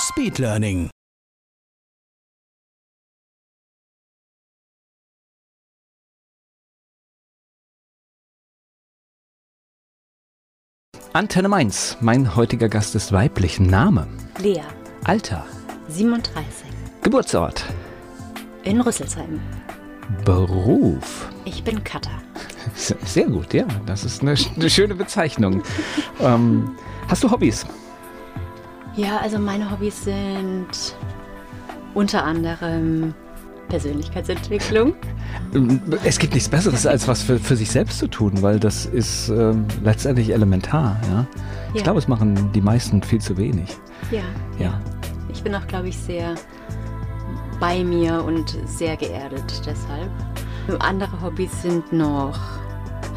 Speedlearning. Antenne Mainz. Mein heutiger Gast ist weiblich. Name. Lea, Alter. 37, Geburtsort. in Rüsselsheim. Beruf. Ich bin Cutter. Sehr gut, ja. Das ist eine, eine schöne Bezeichnung. ähm, hast du Hobbys? Ja, also meine Hobbys sind unter anderem Persönlichkeitsentwicklung. Es gibt nichts Besseres, als was für, für sich selbst zu tun, weil das ist ähm, letztendlich elementar. Ja? Ich Ja. glaube, es machen die meisten viel zu wenig. Ja, Ja. ich bin auch, glaube ich, sehr bei mir und sehr geerdet deshalb. Andere Hobbys sind noch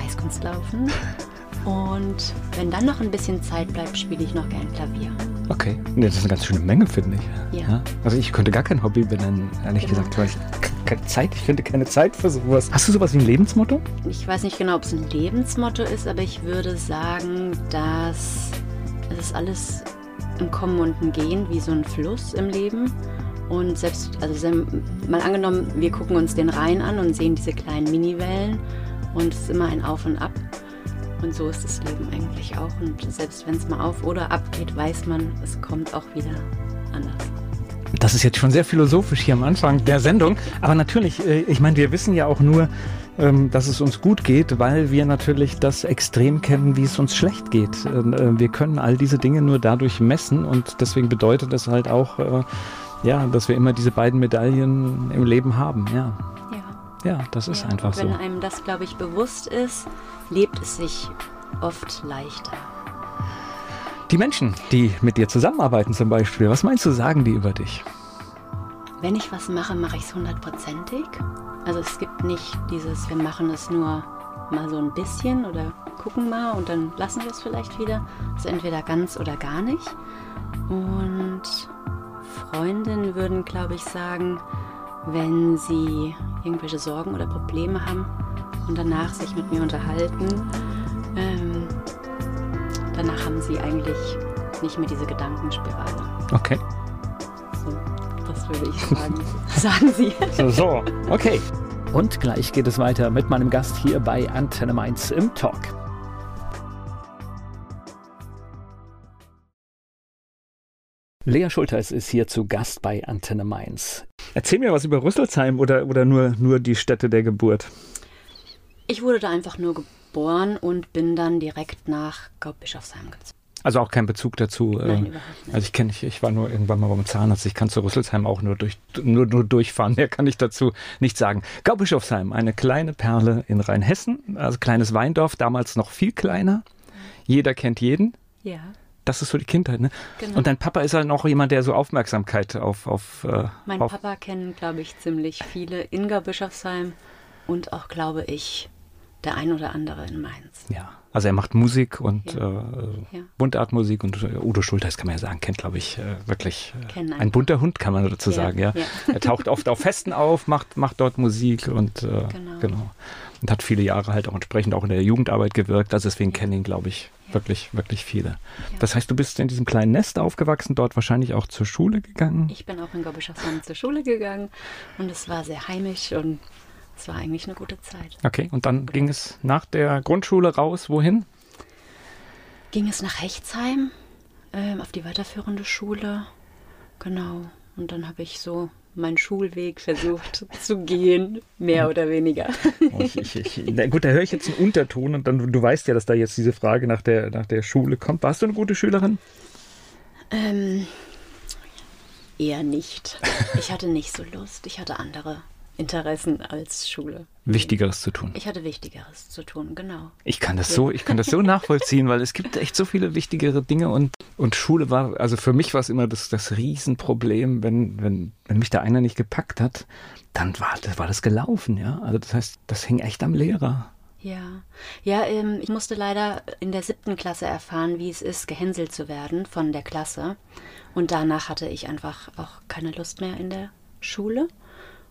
Eiskunstlaufen. Und wenn dann noch ein bisschen Zeit bleibt, spiele ich noch gern Klavier. Okay. Nee, das ist eine ganz schöne Menge, finde ich. Ja. Also ich könnte gar kein Hobby benennen, ehrlich Genau. gesagt, weil ich keine Zeit, ich finde keine Zeit für sowas. Hast du sowas wie ein Lebensmotto? Ich weiß nicht genau, ob es ein Lebensmotto ist, aber ich würde sagen, dass es ist alles ein Kommen und ein Gehen, wie so ein Fluss im Leben. Und selbst, also mal angenommen, wir gucken uns den Rhein an und sehen diese kleinen Miniwellen und es ist immer ein Auf und Ab. Und so ist das Leben eigentlich auch. Und selbst wenn es mal auf oder ab geht, weiß man, es kommt auch wieder anders. Das ist jetzt schon sehr philosophisch hier am Anfang der Sendung. Aber natürlich, äh, ich meine, wir wissen ja auch nur, ähm, dass es uns gut geht, weil wir natürlich das Extrem kennen, wie es uns schlecht geht. Ähm, äh, Wir können all diese Dinge nur dadurch messen und deswegen bedeutet es halt auch, äh, ja, dass wir immer diese beiden Medaillen im Leben haben. Ja, Ja. das ist ja, einfach und so. wenn einem das, glaube ich, bewusst ist, lebt es sich oft leichter. Die Menschen, die mit dir zusammenarbeiten zum Beispiel, was meinst du, sagen die über dich? Wenn ich was mache, mache ich es hundertprozentig. Also es gibt nicht dieses, wir machen es nur mal so ein bisschen oder gucken mal und dann lassen wir es vielleicht wieder. Also entweder ganz oder gar nicht. Und Freundinnen würden, glaube ich, sagen, wenn sie irgendwelche Sorgen oder Probleme haben und danach sich mit mir unterhalten, ähm, danach haben sie eigentlich nicht mehr diese Gedankenspirale. Okay. So, das würde ich sagen. sagen Sie. So, so, okay. Und gleich geht es weiter mit meinem Gast hier bei Antenne Mainz im Talk. Lea Schulteis ist hier zu Gast bei Antenne Mainz. Erzähl mir was über Rüsselsheim oder, oder nur, nur die Stätte der Geburt. Ich wurde da einfach nur geboren und bin dann direkt nach Gaubbischofsheim gezogen. Also auch kein Bezug dazu. Nein, äh, überhaupt nicht. Also ich kenne, ich, ich war nur irgendwann mal beim Zahnarzt. Ich kann zu Rüsselsheim auch nur, durch, nur, nur durchfahren. Mehr kann ich dazu nicht sagen. Gaubischofsheim, eine kleine Perle in Rheinhessen. Also kleines Weindorf, damals noch viel kleiner. Jeder kennt jeden. Ja, Das ist so die Kindheit, ne? genau. Und dein Papa ist halt noch jemand, der so Aufmerksamkeit auf, auf, äh, mein auf Papa kennen, glaube ich, ziemlich viele in Gaubbischofsheim und auch, glaube ich, der ein oder andere in Mainz. ja. Also er macht Musik und Ja. äh, Ja. Mundartmusik und äh, Udo Schulteis kann man ja sagen, kennt, glaube ich, äh, wirklich äh, ein bunter Hund, kann man dazu Ja, sagen, ja. Er taucht oft auf Festen auf, macht, macht dort Musik und äh, Genau. genau. Und hat viele Jahre halt auch entsprechend auch in der Jugendarbeit gewirkt. Also deswegen kennen ihn, glaube ich. Wirklich, wirklich viele. Ja. Das heißt, du bist in diesem kleinen Nest aufgewachsen, dort wahrscheinlich auch zur Schule gegangen. Ich bin auch in Gaubbischofsheim zur Schule gegangen und es war sehr heimisch und es war eigentlich eine gute Zeit. Okay, und dann ging es nach der Grundschule raus, wohin? ging es nach Hechtsheim ähm, auf die weiterführende Schule. Genau. Und dann habe ich so meinen Schulweg versucht zu gehen, mehr oder weniger. Oh, ich, ich, ich, na gut, da höre ich jetzt einen Unterton und dann, du weißt ja, dass da jetzt diese Frage nach der, nach der Schule kommt. Warst du eine gute Schülerin? Ähm, eher nicht. Ich hatte nicht so Lust. Ich hatte andere Interessen als Schule. Wichtigeres zu tun. Ich hatte Wichtigeres zu tun, genau. Ich kann das so, ich kann das so nachvollziehen, weil es gibt echt so viele wichtigere Dinge und, und Schule war, also für mich war es immer das, das Riesenproblem, wenn, wenn, wenn mich da einer nicht gepackt hat, dann war, das war das gelaufen, ja. Also das heißt, das hing echt am Lehrer. Ja, ja, ähm, ich musste leider in der siebten Klasse erfahren, wie es ist, gehänselt zu werden von der Klasse. Und danach hatte ich einfach auch keine Lust mehr in der Schule.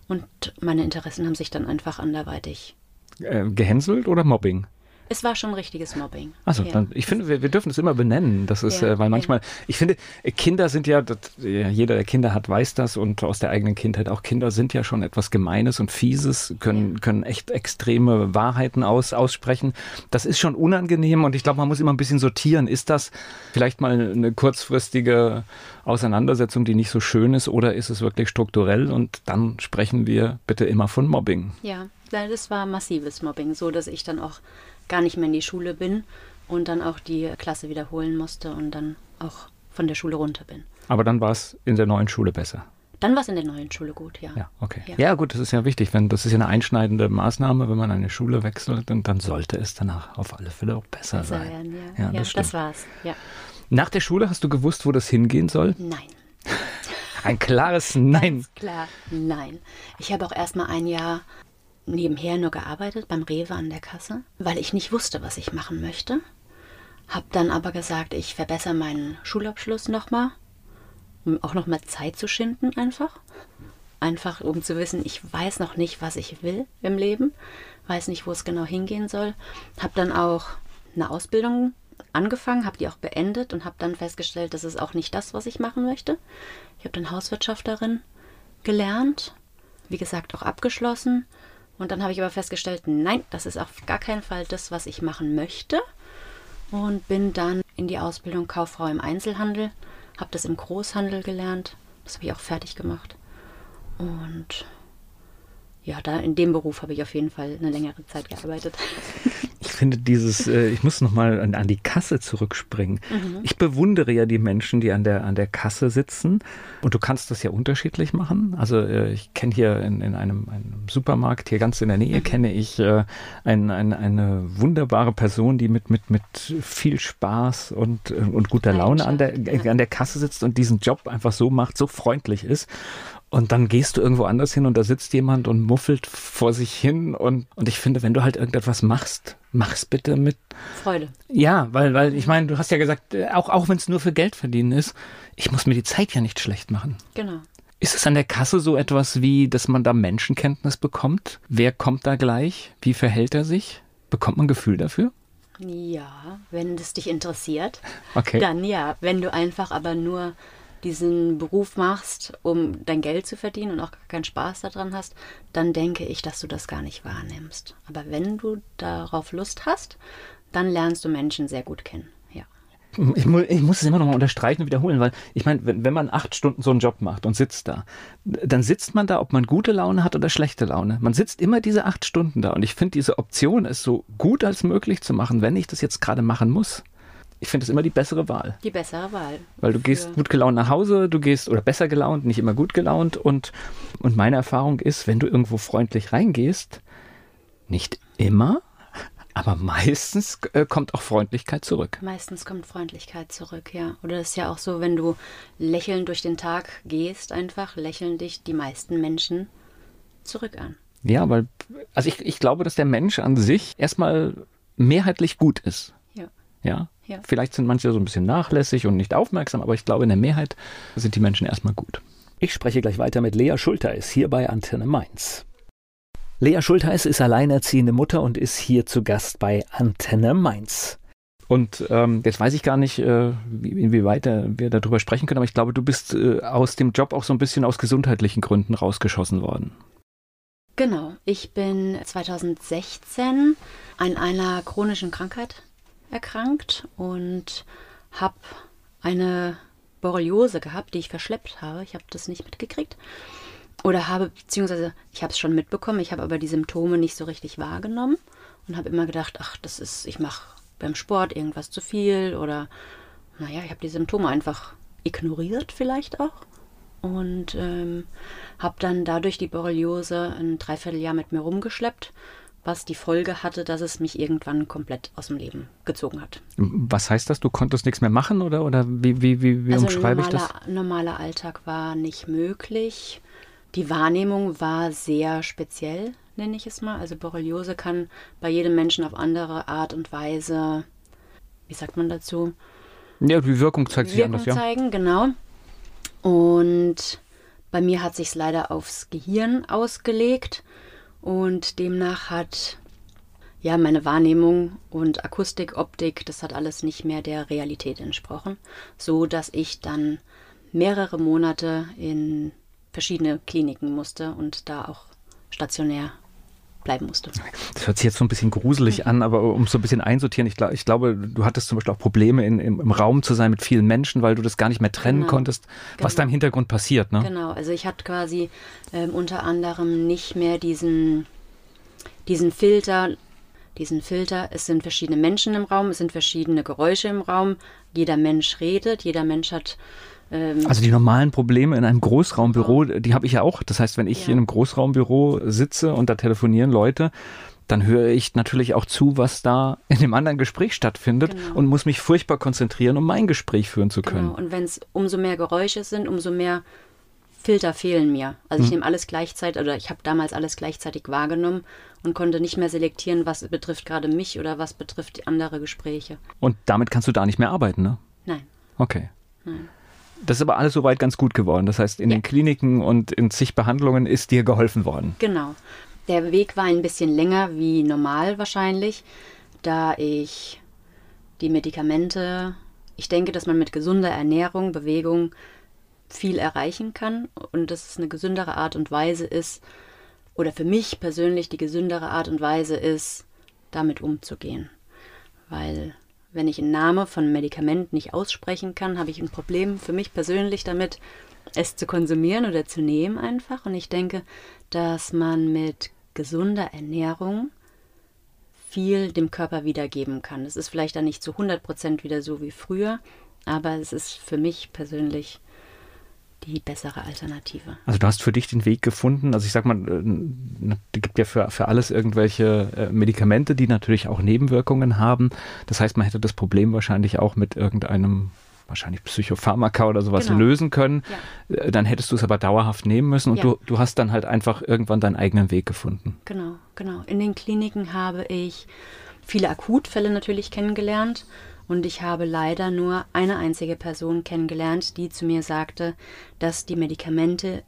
Und meine Interessen haben sich dann einfach anderweitig. Äh, gehänselt oder Mobbing? Es war schon richtiges Mobbing. Also, ja. ich finde, wir, wir, dürfen es immer benennen. Das ist, Ja, äh, weil manchmal, ja. ich finde, äh, Kinder sind ja, das, jeder, der Kinder hat, weiß das und aus der eigenen Kindheit auch Kinder sind ja schon etwas Gemeines und Fieses, können, können echt extreme Wahrheiten aus, aussprechen. Das ist schon unangenehm und ich glaube, man muss immer ein bisschen sortieren. Ist das vielleicht mal eine kurzfristige Auseinandersetzung, die nicht so schön ist oder ist es wirklich strukturell und dann sprechen wir bitte immer von Mobbing. Ja, ja, das war massives Mobbing, so dass ich dann auch gar nicht mehr in die Schule bin und dann auch die Klasse wiederholen musste und dann auch von der Schule runter bin. Aber dann war es in der neuen Schule besser. Dann war es in der neuen Schule gut, ja. Ja, okay. Ja. Ja. gut, das ist ja wichtig. Wenn, das ist ja eine einschneidende Maßnahme, wenn man eine Schule wechselt, dann, dann sollte es danach auf alle Fälle auch besser, Besser sein. werden, ja. Ja, Ja, das das, stimmt. war's. Ja. Nach der Schule hast du gewusst, wo das hingehen soll? Nein. Ein klares Nein. Ganz klar, nein. Ich habe auch erstmal ein Jahr nebenher nur gearbeitet beim Rewe an der Kasse, weil ich nicht wusste, was ich machen möchte. Hab dann aber gesagt, ich verbessere meinen Schulabschluss nochmal, um auch nochmal Zeit zu schinden einfach. Einfach um zu wissen, ich weiß noch nicht, was ich will im Leben, weiß nicht, wo es genau hingehen soll. Hab dann auch eine Ausbildung angefangen, habe die auch beendet und habe dann festgestellt, das ist auch nicht das, was ich machen möchte. Ich habe dann Hauswirtschafterin gelernt, wie gesagt auch abgeschlossen. Und dann habe ich aber festgestellt, nein, das ist auf gar keinen Fall das, was ich machen möchte. Und bin dann in die Ausbildung Kauffrau im Einzelhandel, habe das im Großhandel gelernt. Das habe ich auch fertig gemacht. Und ja, da in dem Beruf habe ich auf jeden Fall eine längere Zeit gearbeitet. Ich finde dieses, äh, ich muss nochmal an, an die Kasse zurückspringen. Mhm. Ich bewundere ja die Menschen, die an der, an der Kasse sitzen. Und du kannst das ja unterschiedlich machen. Also äh, ich kenne hier in, in einem, einem Supermarkt, hier ganz in der Nähe, Mhm. kenne ich äh, ein, ein, eine wunderbare Person, die mit, mit, mit viel Spaß und, äh, und guter Laune an der, an der Kasse sitzt und diesen Job einfach so macht, so freundlich ist. Und dann gehst du irgendwo anders hin und da sitzt jemand und muffelt vor sich hin. Und, und ich finde, wenn du halt irgendetwas machst, mach's bitte mit. Freude. Ja, weil, weil ich meine, du hast ja gesagt, äh, auch, auch wenn es nur für Geld verdienen ist, ich muss mir die Zeit ja nicht schlecht machen. Genau. Ist es an der Kasse so etwas wie, dass man da Menschenkenntnis bekommt? Wer kommt da gleich? Wie verhält er sich? Bekommt man ein Gefühl dafür? Ja, wenn es dich interessiert, Okay. dann ja. Wenn du einfach aber nur diesen Beruf machst, um dein Geld zu verdienen und auch gar keinen Spaß daran hast, dann denke ich, dass du das gar nicht wahrnimmst. Aber wenn du darauf Lust hast, dann lernst du Menschen sehr gut kennen. Ja. Ich, mu ich muss es immer noch mal unterstreichen und wiederholen, weil ich meine, wenn, wenn man acht Stunden so einen Job macht und sitzt da, dann sitzt man da, ob man gute Laune hat oder schlechte Laune. Man sitzt immer diese acht Stunden da und ich finde diese Option, es so gut als möglich zu machen, wenn ich das jetzt gerade machen muss. Ich finde es immer die bessere Wahl. Die bessere Wahl. Weil du gehst gut gelaunt nach Hause, du gehst oder besser gelaunt, nicht immer gut gelaunt und, und meine Erfahrung ist, wenn du irgendwo freundlich reingehst, nicht immer, aber meistens äh, kommt auch Freundlichkeit zurück. Meistens kommt Freundlichkeit zurück, ja. Oder es ist ja auch so, wenn du lächelnd durch den Tag gehst, einfach lächeln dich die meisten Menschen zurück an. Ja, weil, also ich, ich glaube, dass der Mensch an sich erstmal mehrheitlich gut ist. Ja. Ja. Vielleicht sind manche so ein bisschen nachlässig und nicht aufmerksam, aber ich glaube, in der Mehrheit sind die Menschen erstmal gut. Ich spreche gleich weiter mit Lea Schulteis hier bei Antenne Mainz. Lea Schulteis ist alleinerziehende Mutter und ist hier zu Gast bei Antenne Mainz. Und ähm, jetzt weiß ich gar nicht, äh, wie- inwieweit äh, wir darüber sprechen können, aber ich glaube, du bist äh, aus dem Job auch so ein bisschen aus gesundheitlichen Gründen rausgeschossen worden. Genau. Ich bin 2016 an einer chronischen Krankheit erkrankt und habe eine Borreliose gehabt, die ich verschleppt habe. Ich habe das nicht mitgekriegt. Oder habe, beziehungsweise ich habe es schon mitbekommen, ich habe aber die Symptome nicht so richtig wahrgenommen und habe immer gedacht, ach, das ist, ich mache beim Sport irgendwas zu viel oder, naja, ich habe die Symptome einfach ignoriert vielleicht auch. und ähm, habe dann dadurch die Borreliose ein Dreivierteljahr mit mir rumgeschleppt, was die Folge hatte, dass es mich irgendwann komplett aus dem Leben gezogen hat. Was heißt das? Du konntest nichts mehr machen oder, oder wie, wie, wie, wie also umschreibe normaler, ich das? Normaler Alltag war nicht möglich. Die Wahrnehmung war sehr speziell, nenne ich es mal. Also Borreliose kann bei jedem Menschen auf andere Art und Weise, wie sagt man dazu? Ja, die Wirkung zeigt sich Wirkung anders, ja. zeigen, genau. Und bei mir hat sich leider aufs Gehirn ausgelegt und demnach hat ja meine Wahrnehmung und Akustik, Optik, das hat alles nicht mehr der Realität entsprochen, so dass ich dann mehrere Monate in verschiedene Kliniken musste und da auch stationär bleiben musste. Das hört sich jetzt so ein bisschen gruselig an, aber um so ein bisschen einsortieren, ich, glaub, ich glaube, du hattest zum Beispiel auch Probleme in, im, im, Raum zu sein mit vielen Menschen, weil du das gar nicht mehr trennen Genau. konntest, was Genau. da im Hintergrund passiert. Ne? Genau, also ich hatte quasi ähm, unter anderem nicht mehr diesen, diesen Filter, diesen Filter, es sind verschiedene Menschen im Raum, es sind verschiedene Geräusche im Raum, jeder Mensch redet, jeder Mensch hat ähm, Also die normalen Probleme in einem Großraumbüro, die habe ich ja auch. Das heißt, wenn ich Ja. in einem Großraumbüro sitze und da telefonieren Leute, dann höre ich natürlich auch zu, was da in dem anderen Gespräch stattfindet Genau. und muss mich furchtbar konzentrieren, um mein Gespräch führen zu können. Genau, und wenn es umso mehr Geräusche sind, umso mehr Filter fehlen mir. Also ich Hm. nehme alles gleichzeitig, oder ich habe damals alles gleichzeitig wahrgenommen und konnte nicht mehr selektieren, was betrifft gerade mich oder was betrifft andere Gespräche. Und damit kannst du da nicht mehr arbeiten, ne? Nein. Okay. Nein. Das ist aber alles soweit ganz gut geworden. Das heißt, in Ja. den Kliniken und in zig Behandlungen ist dir geholfen worden. Genau. Der Weg war ein bisschen länger wie normal wahrscheinlich, da ich die Medikamente, ich denke, dass man mit gesunder Ernährung, Bewegung viel erreichen kann und dass es eine gesündere Art und Weise ist, oder für mich persönlich die gesündere Art und Weise ist, damit umzugehen. Weil wenn ich einen Namen von einem Medikament nicht aussprechen kann, habe ich ein Problem für mich persönlich damit, es zu konsumieren oder zu nehmen einfach. Und ich denke, dass man mit gesunder Ernährung viel dem Körper wiedergeben kann. Es ist vielleicht dann nicht zu 100% wieder so wie früher, aber es ist für mich persönlich die bessere Alternative. Also du hast für dich den Weg gefunden. Also ich sag mal, äh, es gibt ja für, für alles irgendwelche äh, Medikamente, die natürlich auch Nebenwirkungen haben. Das heißt, man hätte das Problem wahrscheinlich auch mit irgendeinem wahrscheinlich Psychopharmaka oder sowas Genau. lösen können. Äh, Dann hättest du es aber dauerhaft nehmen müssen und Ja. du, du hast dann halt einfach irgendwann deinen eigenen Weg gefunden. Genau, genau. In den Kliniken habe ich viele Akutfälle natürlich kennengelernt und ich habe leider nur eine einzige Person kennengelernt, die zu mir sagte, dass die Medikamente,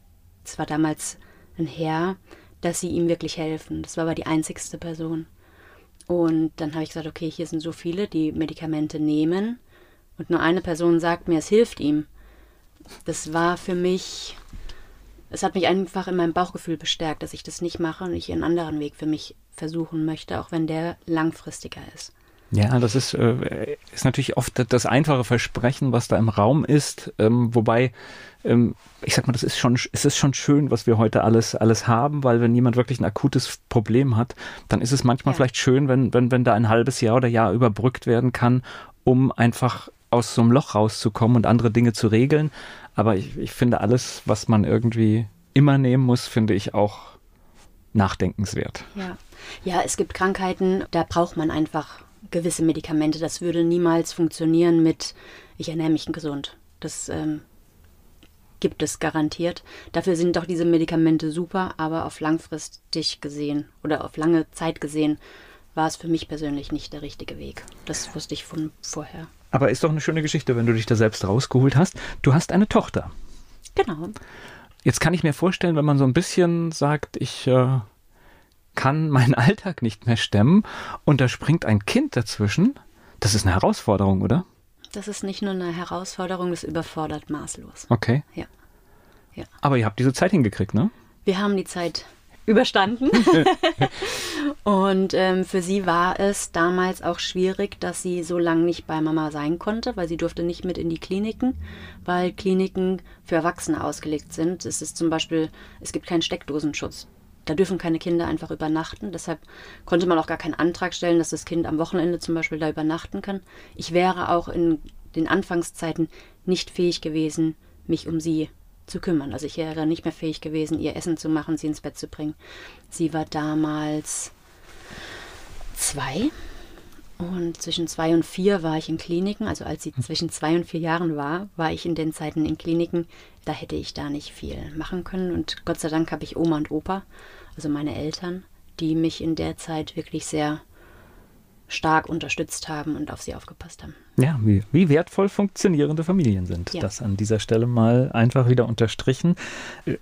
es war damals ein Herr, dass sie ihm wirklich helfen. Das war aber die einzigste Person. Und dann habe ich gesagt, okay, hier sind so viele, die Medikamente nehmen und nur eine Person sagt mir, es hilft ihm. Das war für mich es hat mich einfach in meinem Bauchgefühl bestärkt, dass ich das nicht mache und ich einen anderen Weg für mich versuchen möchte, auch wenn der langfristiger ist. Ja, das ist, äh, ist natürlich oft das einfache Versprechen, was da im Raum ist. Ähm, wobei, ähm, ich sag mal, das ist schon, es ist schon schön, was wir heute alles, alles haben, weil wenn jemand wirklich ein akutes Problem hat, dann ist es manchmal Ja. vielleicht schön, wenn, wenn, wenn da ein halbes Jahr oder Jahr überbrückt werden kann, um einfach aus so einem Loch rauszukommen und andere Dinge zu regeln. Aber ich, ich finde alles, was man irgendwie immer nehmen muss, finde ich auch nachdenkenswert. Ja. ja, es gibt Krankheiten, da braucht man einfach gewisse Medikamente. Das würde niemals funktionieren mit, ich ernähre mich gesund. Das ähm, gibt es garantiert. Dafür sind doch diese Medikamente super, aber auf langfristig gesehen oder auf lange Zeit gesehen war es für mich persönlich nicht der richtige Weg. Das wusste ich von vorher. Aber ist doch eine schöne Geschichte, wenn du dich da selbst rausgeholt hast. Du hast eine Tochter. Genau. Jetzt kann ich mir vorstellen, wenn man so ein bisschen sagt, ich äh, kann meinen Alltag nicht mehr stemmen und da springt ein Kind dazwischen, das ist eine Herausforderung, oder? Das ist nicht nur eine Herausforderung, das überfordert maßlos. Okay. Ja. Ja. Aber ihr habt diese Zeit hingekriegt, ne? Wir haben die Zeit überstanden. und ähm, für sie war es damals auch schwierig, dass sie so lange nicht bei Mama sein konnte, weil sie durfte nicht mit in die Kliniken, weil Kliniken für Erwachsene ausgelegt sind. Es ist zum Beispiel, es gibt keinen Steckdosenschutz. Da dürfen keine Kinder einfach übernachten. Deshalb konnte man auch gar keinen Antrag stellen, dass das Kind am Wochenende zum Beispiel da übernachten kann. Ich wäre auch in den Anfangszeiten nicht fähig gewesen, mich um sie zu kümmern. Also ich wäre nicht mehr fähig gewesen, ihr Essen zu machen, sie ins Bett zu bringen. Sie war damals zwei und zwischen zwei und vier war ich in Kliniken. Also als sie zwischen zwei und vier Jahren war, war ich in den Zeiten in Kliniken. Da hätte ich da nicht viel machen können. Und Gott sei Dank habe ich Oma und Opa, also meine Eltern, die mich in der Zeit wirklich sehr stark unterstützt haben und auf sie aufgepasst haben. Ja, wie, wie wertvoll funktionierende Familien sind. Ja. Das an dieser Stelle mal einfach wieder unterstrichen.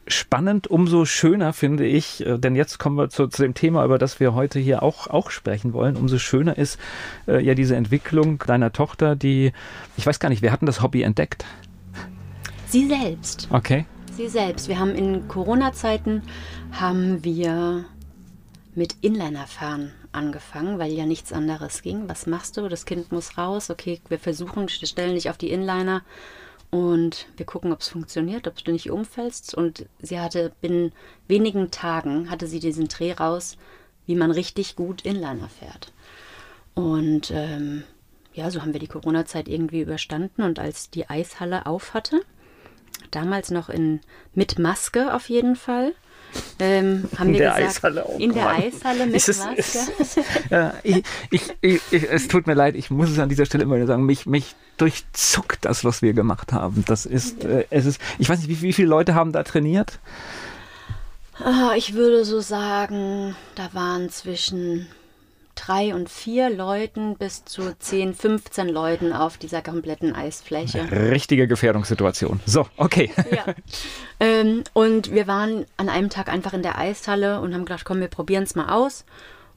Spannend, umso schöner finde ich, äh, denn jetzt kommen wir zu, zu dem Thema, über das wir heute hier auch, auch sprechen wollen. Umso schöner ist äh, ja diese Entwicklung deiner Tochter, die, ich weiß gar nicht, wir hatten das Hobby entdeckt. Sie selbst. Okay. Sie selbst. Wir haben in Corona-Zeiten haben wir mit Inlinerfahren angefangen, weil ja nichts anderes ging. Was machst du? Das Kind muss raus. Okay, wir versuchen, stellen dich auf die Inliner und wir gucken, ob es funktioniert, ob du nicht umfällst. Und sie hatte binnen wenigen Tagen hatte sie diesen Dreh raus, wie man richtig gut Inliner fährt. Und ähm, ja, so haben wir die Corona-Zeit irgendwie überstanden. Und als die Eishalle auf hatte, damals noch in mit Maske auf jeden Fall, ähm, in der gesagt, Eishalle auch in der Eishalle mit es, Maske. Es, äh, ich, ich, ich, es tut mir leid, ich muss es an dieser Stelle immer wieder sagen, mich, mich durchzuckt das, was wir gemacht haben. Das ist, äh, es ist, ich weiß nicht, wie, wie viele Leute haben da trainiert? Ah, ich würde so sagen, da waren zwischen drei und vier Leuten bis zu 10, 15 Leuten auf dieser kompletten Eisfläche. Richtige Gefährdungssituation. So, okay. Ja. Ähm, und wir waren an einem Tag einfach in der Eishalle und haben gedacht, komm, wir probieren es mal aus.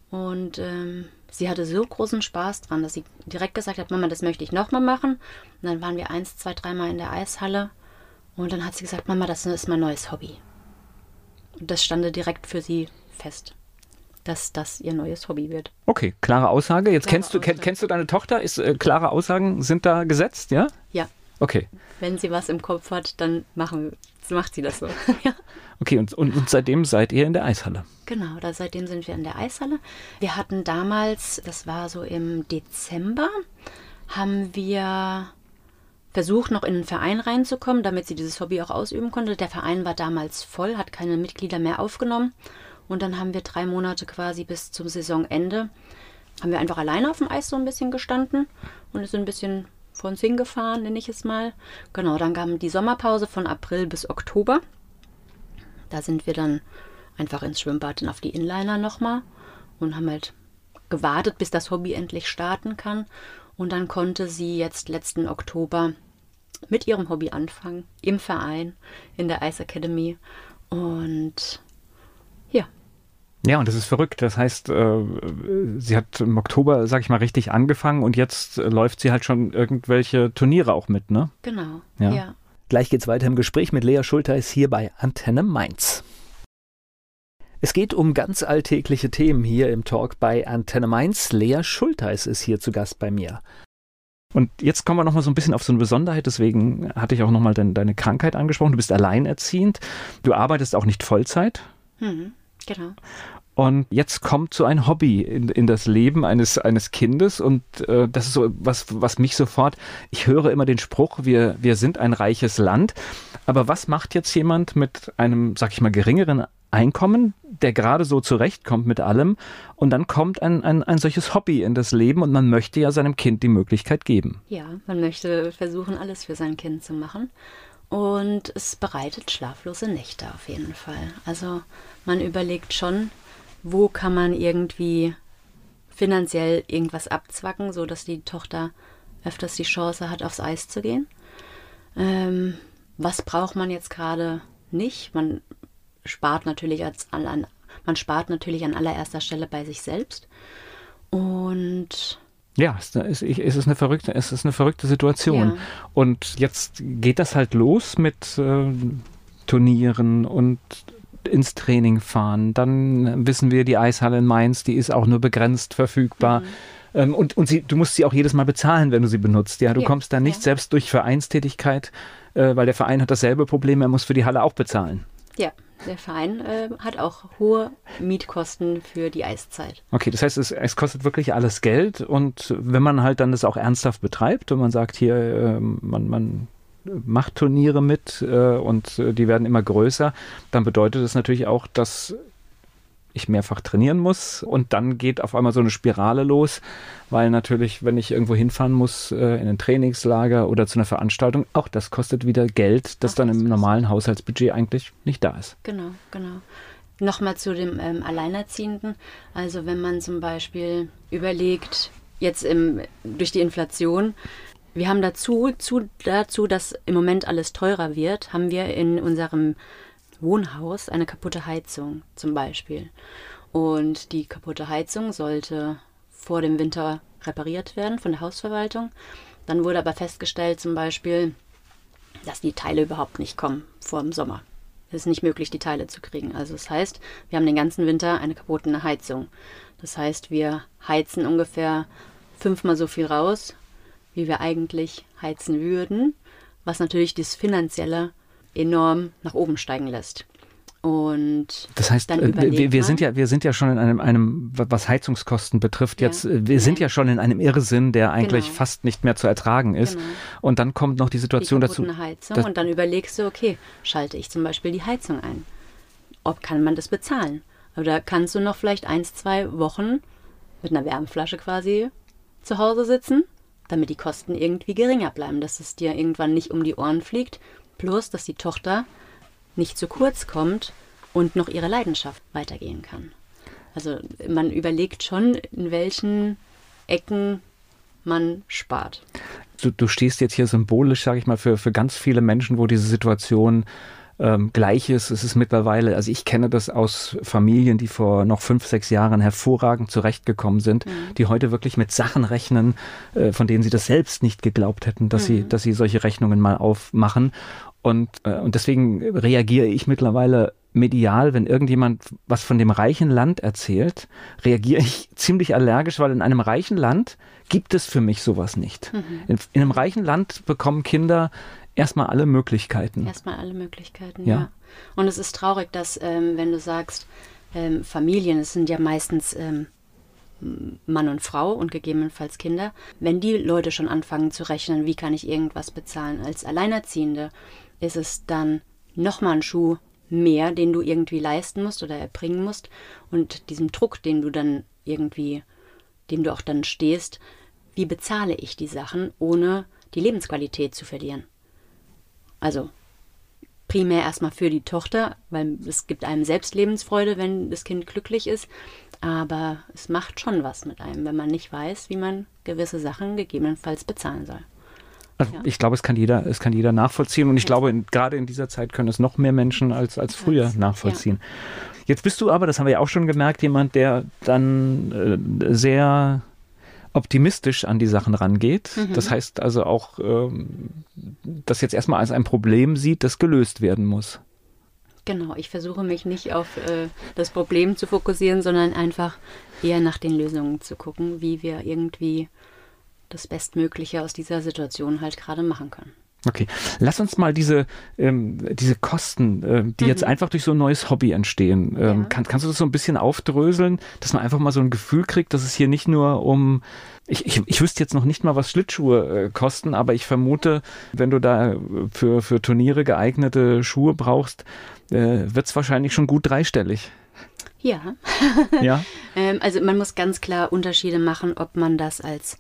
Und ähm, sie hatte so großen Spaß dran, dass sie direkt gesagt hat, Mama, das möchte ich nochmal machen. Und dann waren wir eins, zwei, dreimal in der Eishalle. Und dann hat sie gesagt, Mama, das ist mein neues Hobby. Und das stand direkt für sie fest dass das ihr neues Hobby wird. Okay, klare Aussage. Jetzt klare kennst du Aussage. kennst du deine Tochter? Ist äh, klare Aussagen sind da gesetzt, ja? Ja. Okay. Wenn sie was im Kopf hat, dann machen, macht sie das so. ja. Okay, und, und, und, seitdem seid ihr in der Eishalle? Genau, da, seitdem sind wir in der Eishalle. Wir hatten damals, das war so im Dezember, haben wir versucht, noch in den Verein reinzukommen, damit sie dieses Hobby auch ausüben konnte. Der Verein war damals voll, hat keine Mitglieder mehr aufgenommen. Und dann haben wir drei Monate quasi bis zum Saisonende, haben wir einfach alleine auf dem Eis so ein bisschen gestanden und sind ein bisschen vor uns hingefahren, nenne ich es mal. Genau, dann kam die Sommerpause von April bis Oktober. Da sind wir dann einfach ins Schwimmbad und auf die Inliner nochmal und haben halt gewartet, bis das Hobby endlich starten kann. Und dann konnte sie jetzt letzten Oktober mit ihrem Hobby anfangen, im Verein, in der Ice Academy. Und. Ja, und das ist verrückt. Das heißt, äh, sie hat im Oktober, sag ich mal, richtig angefangen und jetzt läuft sie halt schon irgendwelche Turniere auch mit, ne? Genau. Ja. ja. Gleich geht's weiter im Gespräch mit Lea Schulteis hier bei Antenne Mainz. Es geht um ganz alltägliche Themen hier im Talk bei Antenne Mainz. Lea Schulteis ist hier zu Gast bei mir. Und jetzt kommen wir nochmal so ein bisschen auf so eine Besonderheit, deswegen hatte ich auch nochmal deine, deine Krankheit angesprochen. Du bist alleinerziehend, du arbeitest auch nicht Vollzeit. Mhm. Genau. Und jetzt kommt so ein Hobby in, in das Leben eines, eines Kindes und äh, das ist so was, was mich sofort, ich höre immer den Spruch, wir, wir sind ein reiches Land. Aber was macht jetzt jemand mit einem, sag ich mal, geringeren Einkommen, der gerade so zurechtkommt mit allem und dann kommt ein, ein, ein solches Hobby in das Leben und man möchte ja seinem Kind die Möglichkeit geben. Ja, man möchte versuchen, alles für sein Kind zu machen. Und es bereitet schlaflose Nächte auf jeden Fall. Also man überlegt schon, wo kann man irgendwie finanziell irgendwas abzwacken, so dass die Tochter öfters die Chance hat, aufs Eis zu gehen. Ähm, was braucht man jetzt gerade nicht? Man spart natürlich als an, man spart natürlich an allererster Stelle bei sich selbst. Und ja, es ist, es ist, eine verrückte, es ist eine verrückte Situation. Ja. Und jetzt geht das halt los mit äh, Turnieren und ins Training fahren. Dann wissen wir, die Eishalle in Mainz, die ist auch nur begrenzt verfügbar. Mhm. Ähm, und und sie, du musst sie auch jedes Mal bezahlen, wenn du sie benutzt. Ja, du ja, kommst da nicht ja. selbst durch Vereinstätigkeit, äh, weil der Verein hat dasselbe Problem, er muss für die Halle auch bezahlen. Ja, der Verein äh, hat auch hohe Mietkosten für die Eiszeit. Okay, das heißt, es, es, kostet wirklich alles Geld und wenn man halt dann das auch ernsthaft betreibt und man sagt hier, äh, man, man macht Turniere mit äh, und äh, die werden immer größer, dann bedeutet das natürlich auch, dass ich mehrfach trainieren muss und dann geht auf einmal so eine Spirale los, weil natürlich, wenn ich irgendwo hinfahren muss, äh, in ein Trainingslager oder zu einer Veranstaltung, auch das kostet wieder Geld, das Ach, dann das im normalen Haushaltsbudget eigentlich nicht da ist. Genau, genau. Nochmal zu dem ähm, Alleinerziehenden. Also wenn man zum Beispiel überlegt, jetzt im, durch die Inflation, wir haben dazu, zu, dazu, dass im Moment alles teurer wird, haben wir in unserem Wohnhaus eine kaputte Heizung zum Beispiel. Und die kaputte Heizung sollte vor dem Winter repariert werden von der Hausverwaltung. Dann wurde aber festgestellt zum Beispiel, dass die Teile überhaupt nicht kommen vor dem Sommer. Es ist nicht möglich, die Teile zu kriegen. Also das heißt, wir haben den ganzen Winter eine kaputte Heizung. Das heißt, wir heizen ungefähr fünfmal so viel raus, wie wir eigentlich heizen würden, was natürlich das Finanzielle enorm nach oben steigen lässt. Und das heißt, äh, wir, wir sind ja, wir sind ja schon in einem, einem was Heizungskosten betrifft, ja. jetzt, äh, wir sind ja schon in einem Irrsinn, der eigentlich genau. fast nicht mehr zu ertragen ist. Genau. Und dann kommt noch die Situation die dazu. Heizung und dann überlegst du, okay, schalte ich zum Beispiel die Heizung ein. Ob kann man das bezahlen? Oder kannst du noch vielleicht eins, zwei Wochen mit einer Wärmflasche quasi zu Hause sitzen, damit die Kosten irgendwie geringer bleiben, dass es dir irgendwann nicht um die Ohren fliegt Plus, dass die Tochter nicht zu kurz kommt und noch ihre Leidenschaft weitergehen kann. Also man überlegt schon, in welchen Ecken man spart. Du, du stehst jetzt hier symbolisch, sage ich mal, für, für ganz viele Menschen, wo diese Situation ähm, Gleiches. Es ist mittlerweile, also ich kenne das aus Familien, die vor noch fünf, sechs Jahren hervorragend zurechtgekommen sind, mhm. die heute wirklich mit Sachen rechnen, äh, von denen sie das selbst nicht geglaubt hätten, dass mhm. sie, dass sie solche Rechnungen mal aufmachen. Und, äh, und deswegen reagiere ich mittlerweile medial, wenn irgendjemand was von dem reichen Land erzählt, reagiere ich ziemlich allergisch, weil in einem reichen Land gibt es für mich sowas nicht. Mhm. In, in, einem reichen Land bekommen Kinder erstmal alle Möglichkeiten. Erstmal alle Möglichkeiten, ja. ja. Und es ist traurig, dass, ähm, wenn du sagst, ähm, Familien, es sind ja meistens ähm, Mann und Frau und gegebenenfalls Kinder, wenn die Leute schon anfangen zu rechnen, wie kann ich irgendwas bezahlen als Alleinerziehende, ist es dann nochmal ein Schuh mehr, den du irgendwie leisten musst oder erbringen musst. Und diesem Druck, den du dann irgendwie, dem du auch dann stehst, wie bezahle ich die Sachen, ohne die Lebensqualität zu verlieren? Also primär erstmal für die Tochter, weil es gibt einem selbst Lebensfreude, wenn das Kind glücklich ist. Aber es macht schon was mit einem, wenn man nicht weiß, wie man gewisse Sachen gegebenenfalls bezahlen soll. Also ja. Ich glaube, es kann jeder, es kann jeder nachvollziehen und ich ja. glaube, in, gerade in dieser Zeit können es noch mehr Menschen als, als früher nachvollziehen. Ja. Jetzt bist du aber, das haben wir ja auch schon gemerkt, jemand, der dann äh, sehr optimistisch an die Sachen rangeht. Mhm. Das heißt also auch, ähm, das jetzt erstmal als ein Problem sieht, das gelöst werden muss. Genau, ich versuche mich nicht auf äh, das Problem zu fokussieren, sondern einfach eher nach den Lösungen zu gucken, wie wir irgendwie das Bestmögliche aus dieser Situation halt gerade machen können. Okay, lass uns mal diese, ähm, diese Kosten, äh, die mhm. jetzt einfach durch so ein neues Hobby entstehen, ähm, ja. kann, kannst du das so ein bisschen aufdröseln, dass man einfach mal so ein Gefühl kriegt, dass es hier nicht nur um, ich, ich, ich wüsste jetzt noch nicht mal, was Schlittschuhe äh, kosten, aber ich vermute, wenn du da für, für Turniere geeignete Schuhe brauchst, äh, wird es wahrscheinlich schon gut dreistellig. Ja. ja. ähm, also man muss ganz klar Unterschiede machen, ob man das als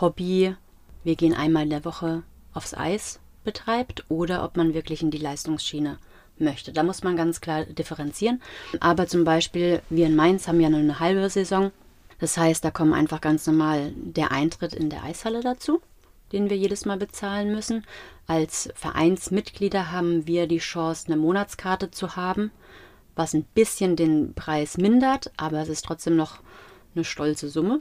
Hobby, wir gehen einmal in der Woche aufs Eis betreibt oder ob man wirklich in die Leistungsschiene möchte. Da muss man ganz klar differenzieren. Aber zum Beispiel, wir in Mainz haben ja nur eine halbe Saison. Das heißt, da kommen einfach ganz normal der Eintritt in der Eishalle dazu, den wir jedes Mal bezahlen müssen. Als Vereinsmitglieder haben wir die Chance, eine Monatskarte zu haben, was ein bisschen den Preis mindert, aber es ist trotzdem noch eine stolze Summe.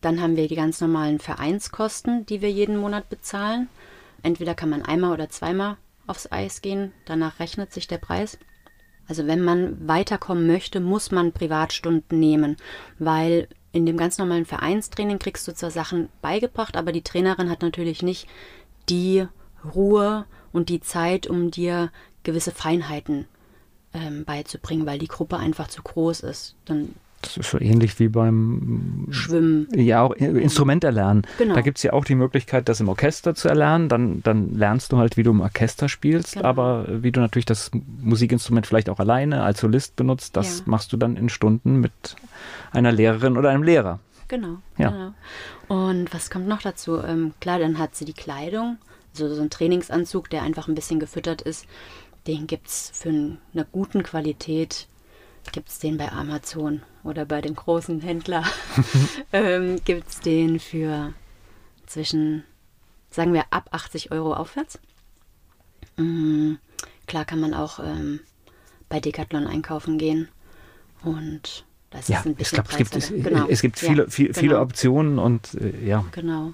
Dann haben wir die ganz normalen Vereinskosten, die wir jeden Monat bezahlen. Entweder kann man einmal oder zweimal aufs Eis gehen, danach rechnet sich der Preis. Also wenn man weiterkommen möchte, muss man Privatstunden nehmen, weil in dem ganz normalen Vereinstraining kriegst du zwar Sachen beigebracht, aber die Trainerin hat natürlich nicht die Ruhe und die Zeit, um dir gewisse Feinheiten ähm, beizubringen, weil die Gruppe einfach zu groß ist. Dann Das ist so ähnlich wie beim Schwimmen. Ja, auch Instrument erlernen. Genau. Da gibt es ja auch die Möglichkeit, das im Orchester zu erlernen. Dann, dann lernst du halt, wie du im Orchester spielst, Genau. aber wie du natürlich das Musikinstrument vielleicht auch alleine als Solist benutzt, das Ja. machst du dann in Stunden mit einer Lehrerin oder einem Lehrer. Genau, Ja. genau. Und was kommt noch dazu? Ähm, klar, dann hat sie die Kleidung, also so ein Trainingsanzug, der einfach ein bisschen gefüttert ist. Den gibt es für eine guten Qualität, gibt es den bei Amazon oder bei dem großen Händler. ähm, gibt es den für zwischen, sagen wir, ab 80 Euro aufwärts. Mm, klar kann man auch ähm, bei Decathlon einkaufen gehen und das Ja, ist ein ich bisschen glaube, es gibt, es. Genau. es gibt Ja, viele, viel, viele genau. Optionen und äh, ja. Genau.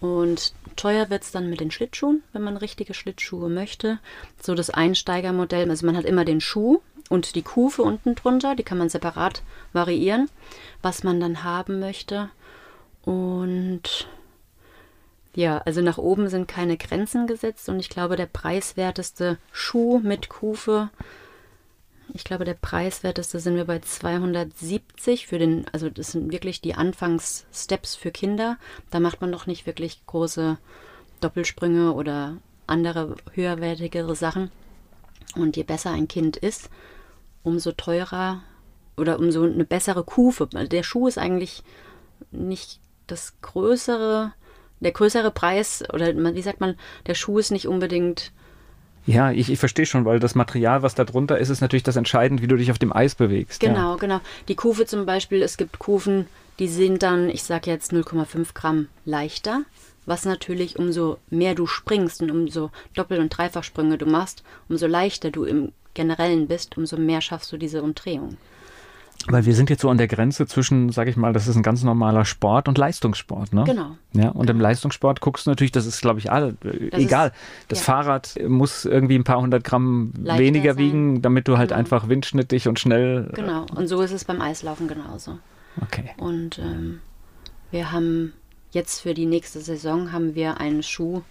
Und teuer wird es dann mit den Schlittschuhen, wenn man richtige Schlittschuhe möchte. So das Einsteigermodell, also man hat immer den Schuh und die Kufe unten drunter, die kann man separat variieren, was man dann haben möchte. Und ja, also nach oben sind keine Grenzen gesetzt und ich glaube, der preiswerteste Schuh mit Kufe, ich glaube, der preiswerteste sind wir bei 270 für den, also das sind wirklich die Anfangssteps für Kinder. Da macht man noch nicht wirklich große Doppelsprünge oder andere höherwertigere Sachen. Und je besser ein Kind ist, umso teurer oder umso eine bessere Kufe. Der Schuh ist eigentlich nicht das größere, der größere Preis oder wie sagt man, der Schuh ist nicht unbedingt Ja, ich, ich verstehe schon, weil das Material, was da drunter ist, ist natürlich das entscheidend, wie du dich auf dem Eis bewegst. Genau, genau. Die Kufe zum Beispiel, es gibt Kufen, die sind dann, ich sag jetzt 0,5 Gramm leichter, was natürlich umso mehr du springst und umso Doppel- und Dreifachsprünge du machst, umso leichter du im Generellen bist, umso mehr schaffst du diese Umdrehung. Weil wir sind jetzt so an der Grenze zwischen, sag ich mal, das ist ein ganz normaler Sport und Leistungssport, ne? Genau. Ja, und im Leistungssport guckst du natürlich, das ist, glaube ich, alle, äh, Das egal. ist- das ja. Fahrrad muss irgendwie ein paar hundert Gramm Leichter weniger sein. wiegen, damit du halt Genau. einfach windschnittig und schnell. äh, Genau. Und so ist es beim Eislaufen genauso. Okay. Und ähm, wir haben jetzt für die nächste Saison haben wir einen Schuh,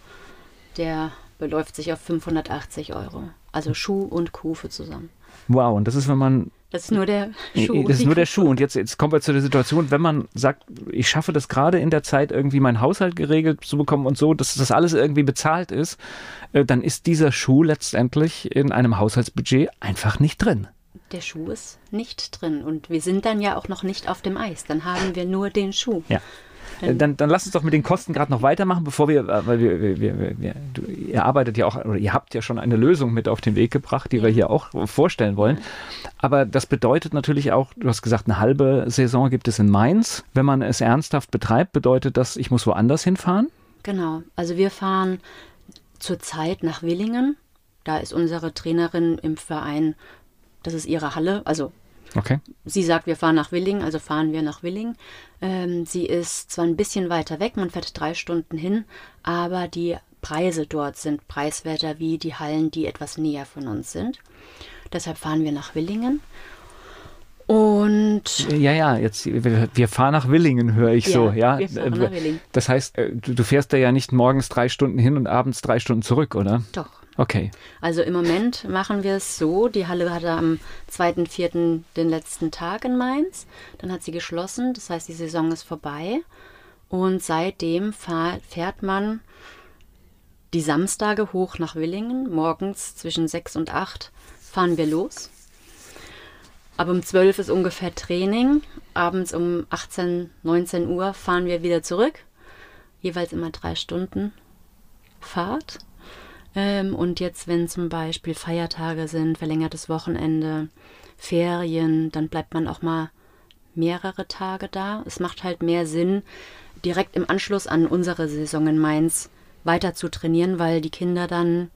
der beläuft sich auf 580 Euro. Also Schuh und Kufe zusammen. Wow, und das ist, wenn man Das ist nur der Schuh. Das ist nur der. Schuh. Und jetzt, jetzt kommen wir zu der Situation, wenn man sagt, ich schaffe das gerade in der Zeit irgendwie meinen Haushalt geregelt zu bekommen und so, dass das alles irgendwie bezahlt ist, äh, dann ist dieser Schuh letztendlich in einem Haushaltsbudget einfach nicht drin. Der Schuh ist nicht drin und wir sind dann ja auch noch nicht auf dem Eis. Dann haben wir nur den Schuh. Ja. Dann, dann lass uns doch mit den Kosten gerade noch weitermachen, bevor wir, äh, weil wir, wir, wir, wir du, ihr arbeitet ja auch, oder ihr habt ja schon eine Lösung mit auf den Weg gebracht, die wir hier auch vorstellen wollen. Aber das bedeutet natürlich auch, du hast gesagt, eine halbe Saison gibt es in Mainz. Wenn man es ernsthaft betreibt, bedeutet das, ich muss woanders hinfahren? Genau. Also wir fahren zurzeit nach Willingen. Da ist unsere Trainerin im Verein, das ist ihre Halle. Also Okay. sie sagt, wir fahren nach Willingen, also fahren wir nach Willingen. Ähm, sie ist zwar ein bisschen weiter weg, man fährt drei Stunden hin, aber die Preise dort sind preiswerter wie die Hallen, die etwas näher von uns sind. Deshalb fahren wir nach Willingen. Und Ja, ja, jetzt, wir, fahren nach Willingen, höre ich Ja, so, ja. wir fahren Äh, nach Willingen. Das heißt, äh, du, du fährst da ja nicht morgens drei Stunden hin und abends drei Stunden zurück, oder? doch, Okay. Also im Moment machen wir es so, die Halle hatte am 2.4. den letzten Tag in Mainz, dann hat sie geschlossen, das heißt die Saison ist vorbei und seitdem fährt man die Samstage hoch nach Willingen, morgens zwischen 6 und 8 fahren wir los. Ab um 12 ist ungefähr Training, abends um 18, 19 Uhr fahren wir wieder zurück, jeweils immer drei Stunden Fahrt. Ähm, und jetzt, wenn zum Beispiel Feiertage sind, verlängertes Wochenende, Ferien, dann bleibt man auch mal mehrere Tage da. Es macht halt mehr Sinn, direkt im Anschluss an unsere Saison in Mainz weiter zu trainieren, weil die Kinder dann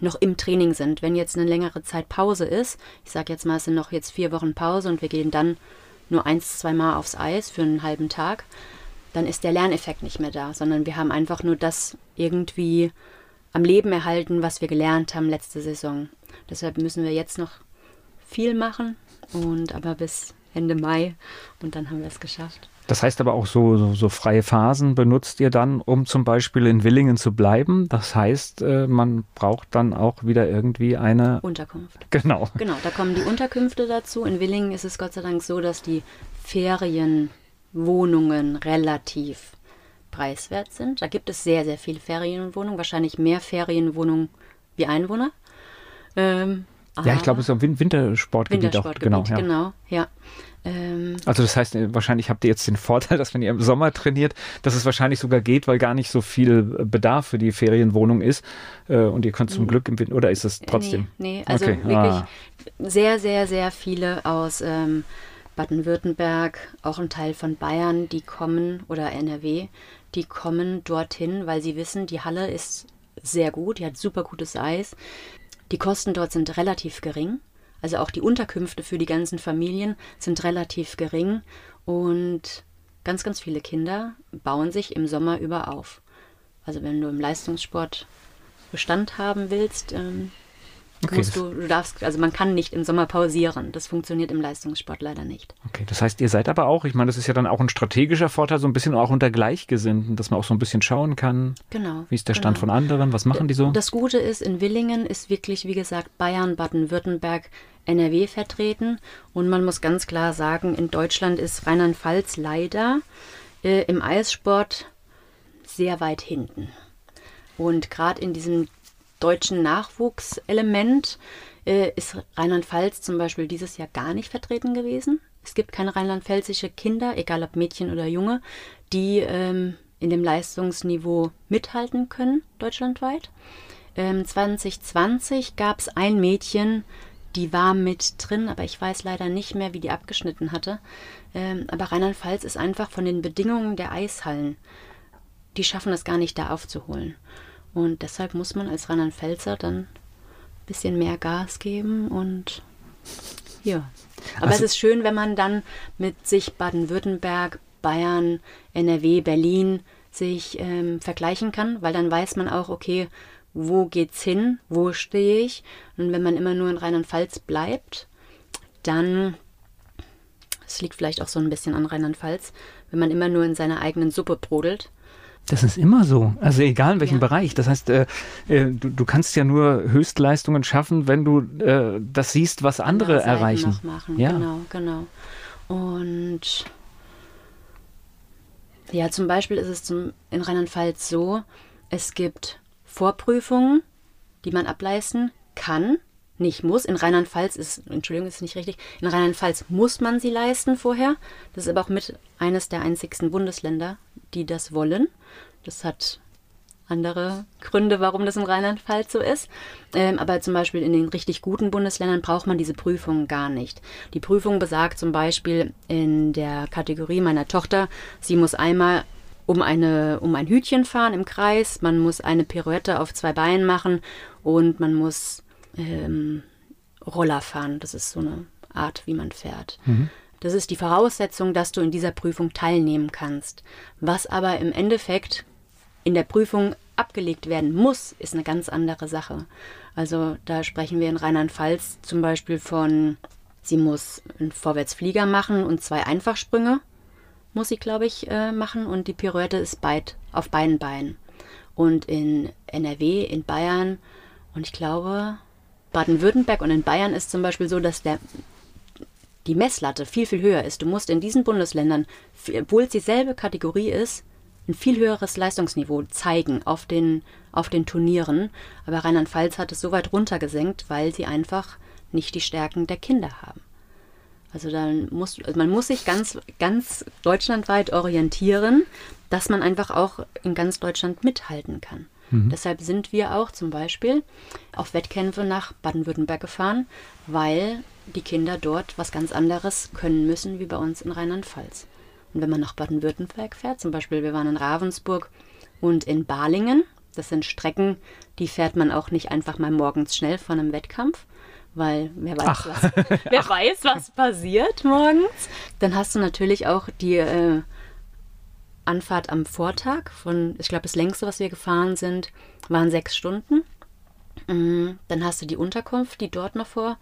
noch im Training sind. Wenn jetzt eine längere Zeit Pause ist, ich sage jetzt mal, es sind noch jetzt vier Wochen Pause und wir gehen dann nur eins, zweimal aufs Eis für einen halben Tag, dann ist der Lerneffekt nicht mehr da, sondern wir haben einfach nur das irgendwie am Leben erhalten, was wir gelernt haben letzte Saison. Deshalb müssen wir jetzt noch viel machen und aber bis Ende Mai und dann haben wir es geschafft. Das heißt aber auch so, so, so, freie Phasen benutzt ihr dann, um zum Beispiel in Willingen zu bleiben. Das heißt, äh, man braucht dann auch wieder irgendwie eine Unterkunft. Genau. Genau, da kommen die Unterkünfte dazu. In Willingen ist es Gott sei Dank so, dass die Ferienwohnungen relativ preiswert sind. Da gibt es sehr, sehr viele Ferienwohnungen, wahrscheinlich mehr Ferienwohnungen wie Einwohner. Ähm, ja, ich glaube, es ist ein Wintersportgebiet, Wintersportgebiet auch. Genau, ja. genau, ja. Ähm, also das heißt, äh, wahrscheinlich habt ihr jetzt den Vorteil, dass wenn ihr im Sommer trainiert, dass es wahrscheinlich sogar geht, weil gar nicht so viel Bedarf für die Ferienwohnung ist äh, und ihr könnt zum Glück im Winter, oder ist es trotzdem? Nee, nee also okay. wirklich ah. sehr, sehr, sehr viele aus ähm, Baden-Württemberg, auch ein Teil von Bayern, die kommen, oder NRW, die kommen dorthin, weil sie wissen, die Halle ist sehr gut, die hat super gutes Eis. Die Kosten dort sind relativ gering. Also auch die Unterkünfte für die ganzen Familien sind relativ gering und ganz, ganz viele Kinder bauen sich im Sommer über auf. Also wenn du im Leistungssport Bestand haben willst, ähm, Okay. Musst du, du darfst, also man kann nicht im Sommer pausieren. Das funktioniert im Leistungssport leider nicht. Okay, das heißt, ihr seid aber auch, ich meine, das ist ja dann auch ein strategischer Vorteil, so ein bisschen auch unter Gleichgesinnten, dass man auch so ein bisschen schauen kann. Genau. Wie ist der Stand genau. von anderen? Was machen die so? Das Gute ist, in Willingen ist wirklich, wie gesagt, Bayern, Baden-Württemberg, NRW vertreten. Und man muss ganz klar sagen, in Deutschland ist Rheinland-Pfalz leider äh, im Eissport sehr weit hinten. Und gerade in diesem deutschen Nachwuchselement äh, ist Rheinland-Pfalz zum Beispiel dieses Jahr gar nicht vertreten gewesen. Es gibt keine rheinland-pfälzische Kinder, egal ob Mädchen oder Junge, die ähm, in dem Leistungsniveau mithalten können, deutschlandweit. Ähm, 2020 gab es ein Mädchen, die war mit drin, aber ich weiß leider nicht mehr, wie die abgeschnitten hatte. Ähm, aber Rheinland-Pfalz ist einfach von den Bedingungen der Eishallen, die schaffen es gar nicht, da aufzuholen. Und deshalb muss man als Rheinland-Pfälzer dann ein bisschen mehr Gas geben und ja. Aber also, es ist schön, wenn man dann mit sich Baden-Württemberg, Bayern, NRW, Berlin sich ähm, vergleichen kann, weil dann weiß man auch, okay, wo geht's hin, wo stehe ich. Und wenn man immer nur in Rheinland-Pfalz bleibt, dann, es liegt vielleicht auch so ein bisschen an Rheinland-Pfalz, wenn man immer nur in seiner eigenen Suppe brodelt, das ist immer so. Also egal in welchem ja. Bereich. Das heißt, äh, äh, du, du, kannst ja nur Höchstleistungen schaffen, wenn du äh, das siehst, was andere genau, erreichen. Noch machen. Ja. Genau, genau. Und ja, zum Beispiel ist es zum, in Rheinland-Pfalz so, es gibt Vorprüfungen, die man ableisten kann, nicht muss. In Rheinland-Pfalz ist, Entschuldigung, ist nicht richtig, in Rheinland-Pfalz muss man sie leisten vorher. Das ist aber auch mit eines der einzigsten Bundesländer, die das wollen. Das hat andere Gründe, warum das in Rheinland-Pfalz so ist. Ähm, aber zum Beispiel in den richtig guten Bundesländern braucht man diese Prüfung gar nicht. Die Prüfung besagt zum Beispiel in der Kategorie meiner Tochter, sie muss einmal um, eine, um ein Hütchen fahren im Kreis, man muss eine Pirouette auf zwei Beinen machen und man muss ähm, Roller fahren. Das ist so eine Art, wie man fährt. Mhm. Das ist die Voraussetzung, dass du in dieser Prüfung teilnehmen kannst. Was aber im Endeffekt in der Prüfung abgelegt werden muss, ist eine ganz andere Sache. Also da sprechen wir in Rheinland-Pfalz zum Beispiel von, sie muss einen Vorwärtsflieger machen und zwei Einfachsprünge muss sie, glaube ich, äh, machen und die Pirouette ist beid, auf beiden Beinen. Und in NRW, in Bayern und ich glaube Baden-Württemberg und in Bayern ist zum Beispiel so, dass der die Messlatte viel, viel höher ist. Du musst in diesen Bundesländern, obwohl es dieselbe Kategorie ist, ein viel höheres Leistungsniveau zeigen auf den, auf den Turnieren. Aber Rheinland-Pfalz hat es so weit runtergesenkt, weil sie einfach nicht die Stärken der Kinder haben. Also dann muss, also man muss sich ganz, ganz deutschlandweit orientieren, dass man einfach auch in ganz Deutschland mithalten kann. Mhm. Deshalb sind wir auch zum Beispiel auf Wettkämpfe nach Baden-Württemberg gefahren, weil die Kinder dort was ganz anderes können müssen wie bei uns in Rheinland-Pfalz. Und wenn man nach Baden-Württemberg fährt, zum Beispiel wir waren in Ravensburg und in Balingen, das sind Strecken, die fährt man auch nicht einfach mal morgens schnell von einem Wettkampf, weil wer weiß, was, wer weiß, was passiert morgens. Dann hast du natürlich auch die äh, Anfahrt am Vortag von, ich glaube, das längste, was wir gefahren sind, waren sechs Stunden. Mhm. Dann hast du die Unterkunft, die dort noch vor,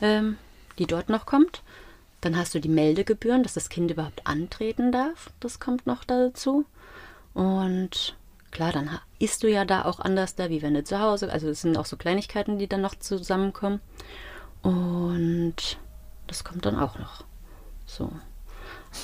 ähm, die dort noch kommt. Dann hast du die Meldegebühren, dass das Kind überhaupt antreten darf. Das kommt noch dazu. Und klar, dann isst du ja da auch anders da, wie wenn du zu Hause. Also es sind auch so Kleinigkeiten, die dann noch zusammenkommen. Und das kommt dann auch noch. So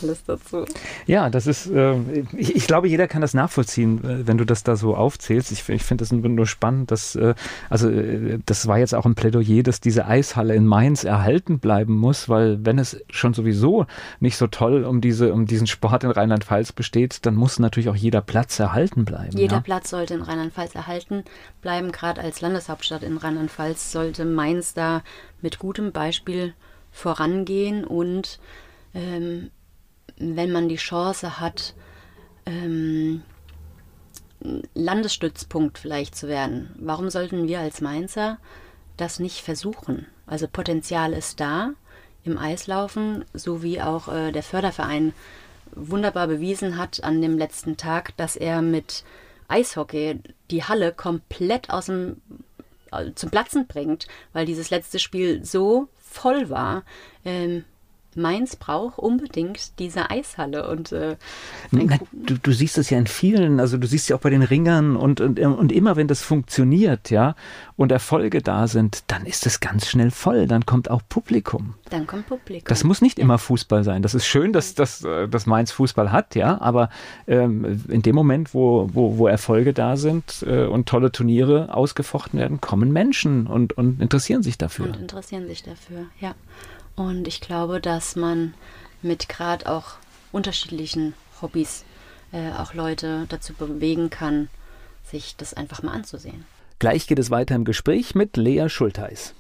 alles dazu. Ja, das ist, äh, ich, ich, glaube, jeder kann das nachvollziehen, äh, wenn du das da so aufzählst. Ich, ich finde das nur spannend, dass, äh, also äh, das war jetzt auch ein Plädoyer, dass diese Eishalle in Mainz erhalten bleiben muss, weil wenn es schon sowieso nicht so toll um diese, um diesen Sport in Rheinland-Pfalz besteht, dann muss natürlich auch jeder Platz erhalten bleiben. Jeder ja? Platz sollte in Rheinland-Pfalz erhalten bleiben. Gerade als Landeshauptstadt in Rheinland-Pfalz sollte Mainz da mit gutem Beispiel vorangehen und ähm, wenn man die Chance hat, ähm, Landesstützpunkt vielleicht zu werden, warum sollten wir als Mainzer das nicht versuchen? Also Potenzial ist da im Eislaufen, so wie auch äh, der Förderverein wunderbar bewiesen hat an dem letzten Tag, dass er mit Eishockey die Halle komplett aus dem äh, zum Platzen bringt, weil dieses letzte Spiel so voll war. Ähm, Mainz braucht unbedingt diese Eishalle. Und, äh, Na, du, du, siehst es ja in vielen, also du siehst ja auch bei den Ringern und, und, und immer wenn das funktioniert, ja, und Erfolge da sind, dann ist es ganz schnell voll. Dann kommt auch Publikum. Dann kommt Publikum. Das muss nicht ja. immer Fußball sein. Das ist schön, dass, dass, äh, dass Mainz Fußball hat, ja, aber ähm, in dem Moment, wo, wo, wo Erfolge da sind äh, und tolle Turniere ausgefochten werden, kommen Menschen und, und interessieren sich dafür. Und interessieren sich dafür, ja. Und ich glaube, dass man mit gerade auch unterschiedlichen Hobbys äh, auch Leute dazu bewegen kann, sich das einfach mal anzusehen. Gleich geht es weiter im Gespräch mit Lea Schulteis.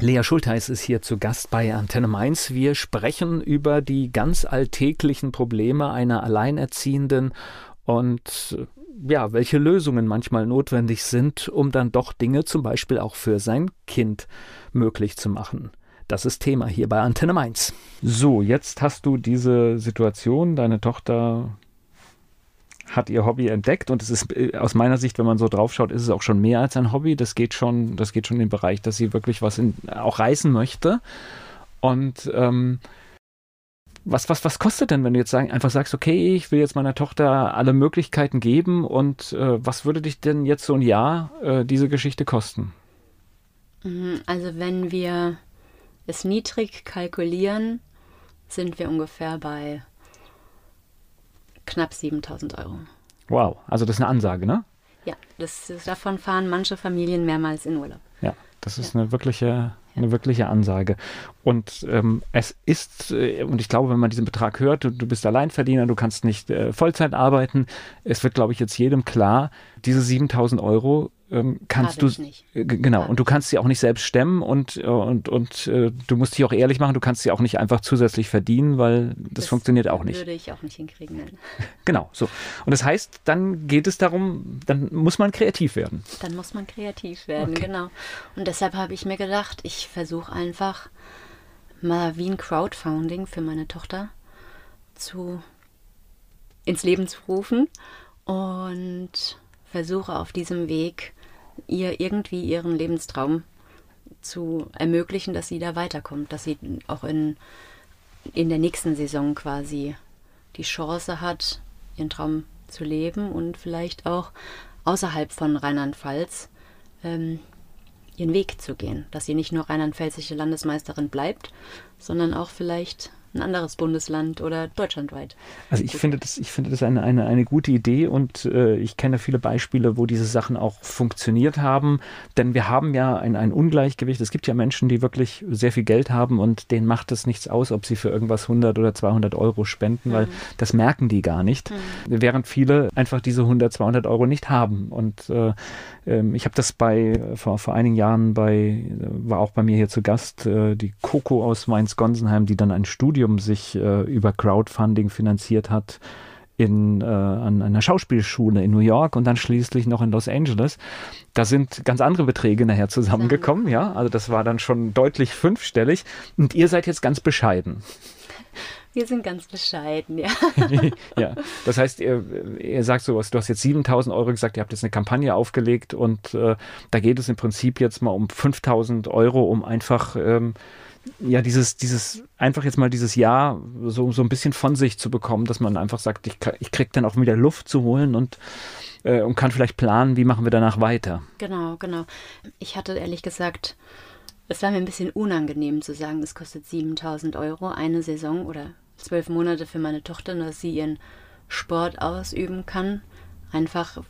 Lea Schulteis ist hier zu Gast bei Antenne Mainz. Wir sprechen über die ganz alltäglichen Probleme einer Alleinerziehenden und ja, welche Lösungen manchmal notwendig sind, um dann doch Dinge zum Beispiel auch für sein Kind möglich zu machen. Das ist Thema hier bei Antenne Mainz. So, jetzt hast du diese Situation, deine Tochter hat ihr Hobby entdeckt und es ist äh, aus meiner Sicht, wenn man so draufschaut, ist es auch schon mehr als ein Hobby. Das geht schon, das geht schon in den Bereich, dass sie wirklich was in, auch reißen möchte. Und ähm, was, was, was kostet denn, wenn du jetzt sagen, einfach sagst, okay, ich will jetzt meiner Tochter alle Möglichkeiten geben und äh, was würde dich denn jetzt so ein Jahr äh, diese Geschichte kosten? Mhm, also wenn wir es niedrig kalkulieren, sind wir ungefähr bei knapp 7000 Euro. Wow, also das ist eine Ansage, ne? Ja, das, davon fahren manche Familien mehrmals in Urlaub. Ja, das ist ja. eine wirkliche eine wirkliche Ansage. Und ähm, es ist, äh, und ich glaube, wenn man diesen Betrag hört, du, du bist Alleinverdiener, du kannst nicht äh, Vollzeit arbeiten, es wird, glaube ich, jetzt jedem klar, diese 7000 Euro ähm, kannst du äh, genau Gerade. und du kannst sie auch nicht selbst stemmen und äh, und und äh, du musst dich auch ehrlich machen, du kannst sie auch nicht einfach zusätzlich verdienen, weil das, das funktioniert auch nicht. Würde ich auch nicht hinkriegen. Nein. Genau, so. Und das heißt, dann geht es darum, dann muss man kreativ werden. Dann muss man kreativ werden, okay. genau. Und deshalb habe ich mir gedacht, ich versuche einfach mal wie ein Crowdfunding für meine Tochter zu ins Leben zu rufen und versuche auf diesem Weg ihr irgendwie ihren Lebenstraum zu ermöglichen, dass sie da weiterkommt, dass sie auch in, in der nächsten Saison quasi die Chance hat, ihren Traum zu leben und vielleicht auch außerhalb von Rheinland-Pfalz ähm, ihren Weg zu gehen, dass sie nicht nur rheinland-pfälzische Landesmeisterin bleibt, sondern auch vielleicht ein anderes Bundesland oder deutschlandweit. Also ich finde das, ich finde das eine, eine, eine gute Idee und äh, ich kenne viele Beispiele, wo diese Sachen auch funktioniert haben. Denn wir haben ja ein, ein Ungleichgewicht. Es gibt ja Menschen, die wirklich sehr viel Geld haben und denen macht es nichts aus, ob sie für irgendwas 100 oder 200 Euro spenden, mhm. weil das merken die gar nicht. Mhm. Während viele einfach diese 100, 200 Euro nicht haben. Und äh, ähm, ich habe das bei vor, vor einigen Jahren bei, war auch bei mir hier zu Gast, äh, die Coco aus Mainz-Gonsenheim, die dann ein Studium sich äh, über Crowdfunding finanziert hat in, äh, an einer Schauspielschule in New York und dann schließlich noch in Los Angeles. Da sind ganz andere Beträge nachher zusammengekommen, ja. Also das war dann schon deutlich fünfstellig. Und ihr seid jetzt ganz bescheiden. Wir sind ganz bescheiden, ja. ja, das heißt, ihr, ihr sagt sowas, du hast jetzt 7000 Euro gesagt, ihr habt jetzt eine Kampagne aufgelegt und äh, da geht es im Prinzip jetzt mal um 5000 Euro, um einfach, ähm, ja, dieses, dieses, einfach jetzt mal dieses Jahr so, so ein bisschen von sich zu bekommen, dass man einfach sagt, ich, ich krieg dann auch wieder Luft zu holen und äh, und kann vielleicht planen, wie machen wir danach weiter. Genau, genau. Ich hatte ehrlich gesagt, es war mir ein bisschen unangenehm zu sagen, es kostet 7000 Euro eine Saison oder zwölf Monate für meine Tochter, dass sie ihren Sport ausüben kann. Einfach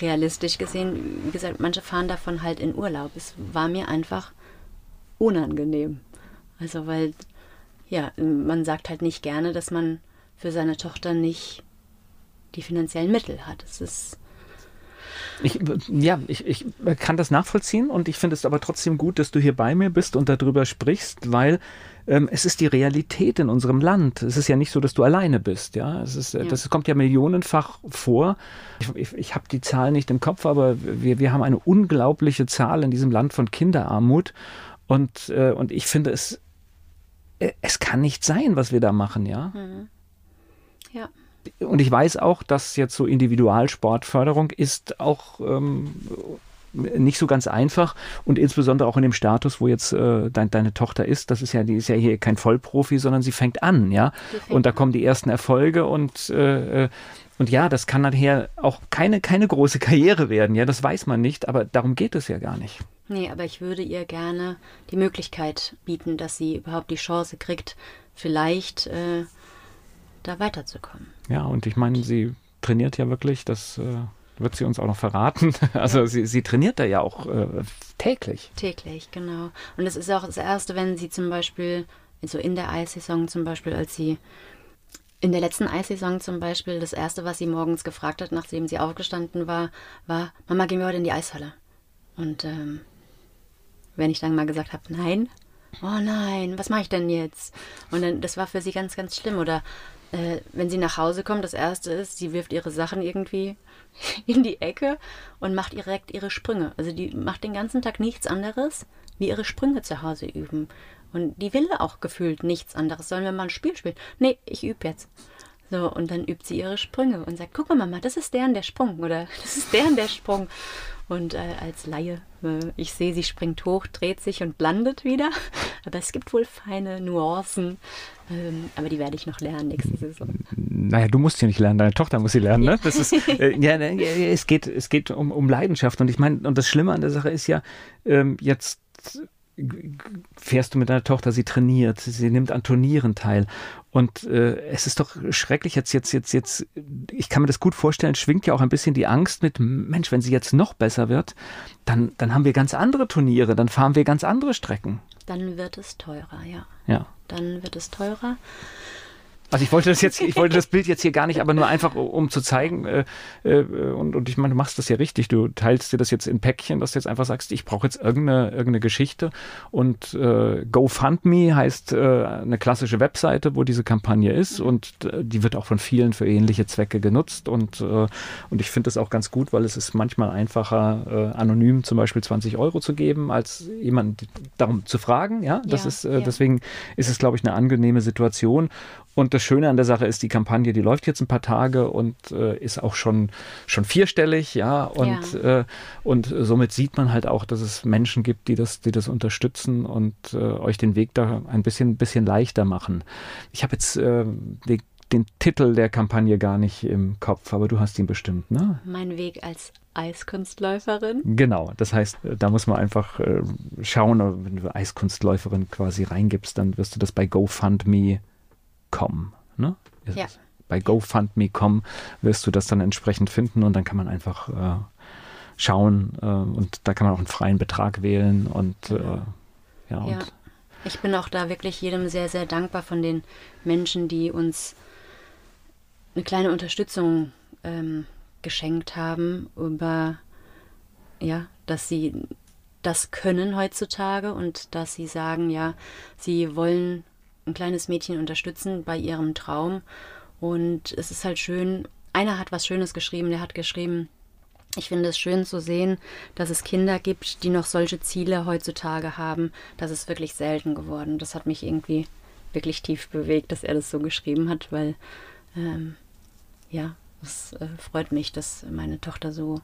realistisch gesehen, wie gesagt, manche fahren davon halt in Urlaub. Es war mir einfach unangenehm. Also, weil, ja, man sagt halt nicht gerne, dass man für seine Tochter nicht die finanziellen Mittel hat. Es ist ich, ja, ich, ich kann das nachvollziehen und ich finde es aber trotzdem gut, dass du hier bei mir bist und darüber sprichst, weil ähm, es ist die Realität in unserem Land. Es ist ja nicht so, dass du alleine bist. Ja, es ist, ja. das kommt ja millionenfach vor. Ich, ich, ich habe die Zahl nicht im Kopf, aber wir, wir haben eine unglaubliche Zahl in diesem Land von Kinderarmut und, äh, und ich finde es, äh, es kann nicht sein, was wir da machen. Ja. Mhm. Ja und ich weiß auch, dass jetzt so Individualsportförderung ist auch ähm, nicht so ganz einfach und insbesondere auch in dem Status, wo jetzt äh, dein, deine Tochter ist, das ist ja, die ist ja hier kein Vollprofi, sondern sie fängt an, ja. Und da kommen die ersten Erfolge und äh, äh, und ja, das kann nachher auch keine, keine große Karriere werden, ja, das weiß man nicht, aber darum geht es ja gar nicht. Nee, aber ich würde ihr gerne die Möglichkeit bieten, dass sie überhaupt die Chance kriegt, vielleicht äh, da weiterzukommen. Ja, und ich meine, sie trainiert ja wirklich, das äh, wird sie uns auch noch verraten. Also sie, sie trainiert da ja auch äh, täglich. Täglich, genau. Und es ist auch das Erste, wenn sie zum Beispiel, so in der Eissaison zum Beispiel, als sie in der letzten Eissaison zum Beispiel, das Erste, was sie morgens gefragt hat, nachdem sie aufgestanden war, war, Mama, gehen wir heute in die Eishalle? Und ähm, wenn ich dann mal gesagt habe, nein, oh nein, was mache ich denn jetzt? Und dann, das war für sie ganz, ganz schlimm. Oder äh, wenn sie nach Hause kommt, das erste ist, sie wirft ihre Sachen irgendwie in die Ecke und macht direkt ihre Sprünge. Also die macht den ganzen Tag nichts anderes, wie ihre Sprünge zu Hause üben. Und die will auch gefühlt nichts anderes. Sollen wir mal ein Spiel spielen? Nee, ich übe jetzt. So, und dann übt sie ihre Sprünge und sagt, guck mal, Mama, das ist deren der Sprung oder das ist deren der Sprung. Und äh, als Laie, äh, ich sehe, sie springt hoch, dreht sich und landet wieder. Aber es gibt wohl feine Nuancen. Ähm, aber die werde ich noch lernen nächste Saison. Naja, du musst sie nicht lernen, deine Tochter muss sie lernen. Ne? Das ist, äh, ja, es geht, es geht um, um Leidenschaft. Und ich meine, und das Schlimme an der Sache ist ja, ähm, jetzt fährst du mit deiner Tochter, sie trainiert, sie nimmt an Turnieren teil. Und äh, es ist doch schrecklich jetzt, jetzt, jetzt, jetzt, ich kann mir das gut vorstellen, schwingt ja auch ein bisschen die Angst mit, Mensch, wenn sie jetzt noch besser wird, dann, dann haben wir ganz andere Turniere, dann fahren wir ganz andere Strecken. Dann wird es teurer, ja. Ja. Dann wird es teurer. Also ich wollte das jetzt, ich wollte das Bild jetzt hier gar nicht, aber nur einfach, um zu zeigen, äh, äh, und, und ich meine, du machst das ja richtig. Du teilst dir das jetzt in Päckchen, dass du jetzt einfach sagst, ich brauche jetzt irgendeine, irgendeine Geschichte. Und äh, GoFundMe heißt äh, eine klassische Webseite, wo diese Kampagne ist mhm. und äh, die wird auch von vielen für ähnliche Zwecke genutzt. Und, äh, und ich finde das auch ganz gut, weil es ist manchmal einfacher, äh, anonym zum Beispiel 20 Euro zu geben, als jemand darum zu fragen. Ja, das ja, ist, äh, ja. deswegen ist es, glaube ich, eine angenehme Situation. Und das Schöne an der Sache ist, die Kampagne, die läuft jetzt ein paar Tage und äh, ist auch schon, schon vierstellig, ja. Und, ja. Äh, und somit sieht man halt auch, dass es Menschen gibt, die das, die das unterstützen und äh, euch den Weg da ein bisschen, bisschen leichter machen. Ich habe jetzt äh, die, den Titel der Kampagne gar nicht im Kopf, aber du hast ihn bestimmt, ne? Mein Weg als Eiskunstläuferin. Genau, das heißt, äh, da muss man einfach äh, schauen, wenn du Eiskunstläuferin quasi reingibst, dann wirst du das bei GoFundMe GoFundMe.com. Ne? Ja. Bei GoFundMe.com wirst du das dann entsprechend finden und dann kann man einfach äh, schauen äh, und da kann man auch einen freien Betrag wählen und äh, ja, und ja. Ich bin auch da wirklich jedem sehr, sehr dankbar von den Menschen, die uns eine kleine Unterstützung ähm, geschenkt haben, über ja, dass sie das können heutzutage und dass sie sagen, ja, sie wollen ein kleines Mädchen unterstützen bei ihrem Traum. Und es ist halt schön, einer hat was Schönes geschrieben, der hat geschrieben, ich finde es schön zu sehen, dass es Kinder gibt, die noch solche Ziele heutzutage haben. Das ist wirklich selten geworden. Das hat mich irgendwie wirklich tief bewegt, dass er das so geschrieben hat, weil ähm, ja, es äh, freut mich, dass meine Tochter so,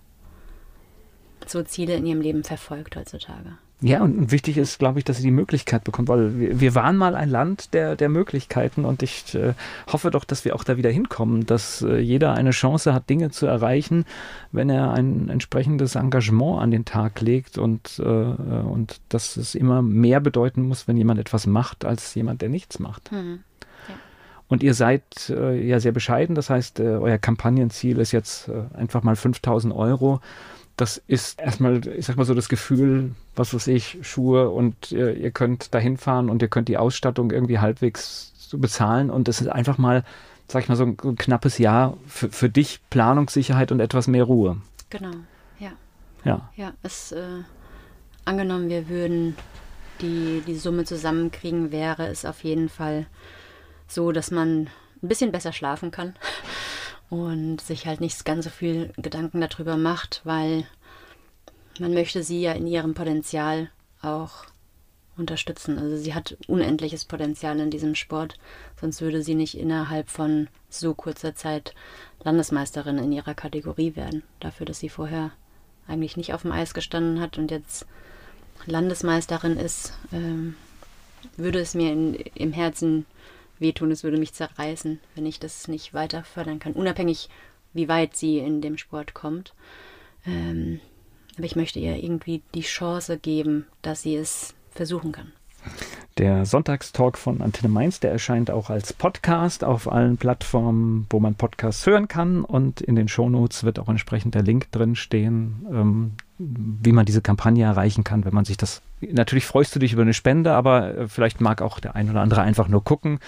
so Ziele in ihrem Leben verfolgt heutzutage. Ja, und wichtig ist, glaube ich, dass sie die Möglichkeit bekommt, weil wir, wir waren mal ein Land der, der Möglichkeiten und ich äh, hoffe doch, dass wir auch da wieder hinkommen, dass äh, jeder eine Chance hat, Dinge zu erreichen, wenn er ein entsprechendes Engagement an den Tag legt und, äh, und dass es immer mehr bedeuten muss, wenn jemand etwas macht, als jemand, der nichts macht. Mhm. Und ihr seid ja sehr bescheiden, das heißt, euer Kampagnenziel ist jetzt einfach mal 5000 Euro das ist erstmal, ich sag mal so, das Gefühl, was weiß ich, Schuhe und ihr, ihr könnt da hinfahren und ihr könnt die Ausstattung irgendwie halbwegs bezahlen und es ist einfach mal, sag ich mal, so ein, ein knappes Jahr für, für dich Planungssicherheit und etwas mehr Ruhe. Genau, ja. Ja. Ja, es, äh, angenommen, wir würden die, die Summe zusammenkriegen, wäre es auf jeden Fall so, dass man ein bisschen besser schlafen kann und sich halt nicht ganz so viel Gedanken darüber macht, weil man möchte sie ja in ihrem Potenzial auch unterstützen. Also sie hat unendliches Potenzial in diesem Sport, sonst würde sie nicht innerhalb von so kurzer Zeit Landesmeisterin in ihrer Kategorie werden. Dafür, dass sie vorher eigentlich nicht auf dem Eis gestanden hat und jetzt Landesmeisterin ist, ähm, würde es mir in, im Herzen wehtun, es würde mich zerreißen, wenn ich das nicht weiter fördern kann, unabhängig, wie weit sie in dem Sport kommt. Ähm, aber ich möchte ihr irgendwie die Chance geben, dass sie es versuchen kann. Der Sonntagstalk von Antenne Mainz, der erscheint auch als Podcast auf allen Plattformen, wo man Podcasts hören kann. Und in den Shownotes wird auch entsprechend der Link drin stehen, ähm, wie man diese Kampagne erreichen kann, wenn man sich das. Natürlich freust du dich über eine Spende, aber äh, vielleicht mag auch der ein oder andere einfach nur gucken,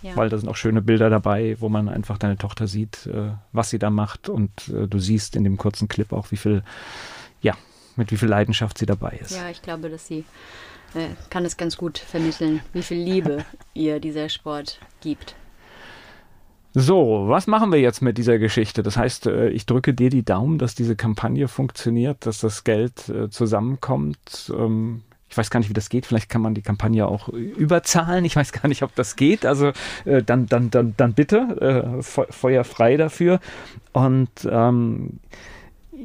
ja. weil da sind auch schöne Bilder dabei, wo man einfach deine Tochter sieht, äh, was sie da macht. Und äh, du siehst in dem kurzen Clip auch, wie viel, ja, mit wie viel Leidenschaft sie dabei ist. Ja, ich glaube, dass sie äh, kann es ganz gut vermitteln, wie viel Liebe ihr dieser Sport gibt. So, was machen wir jetzt mit dieser Geschichte? Das heißt, äh, ich drücke dir die Daumen, dass diese Kampagne funktioniert, dass das Geld äh, zusammenkommt. Ähm, ich weiß gar nicht, wie das geht. Vielleicht kann man die Kampagne auch überzahlen. Ich weiß gar nicht, ob das geht. Also dann, dann, dann, dann bitte Feuer frei dafür. Und ähm,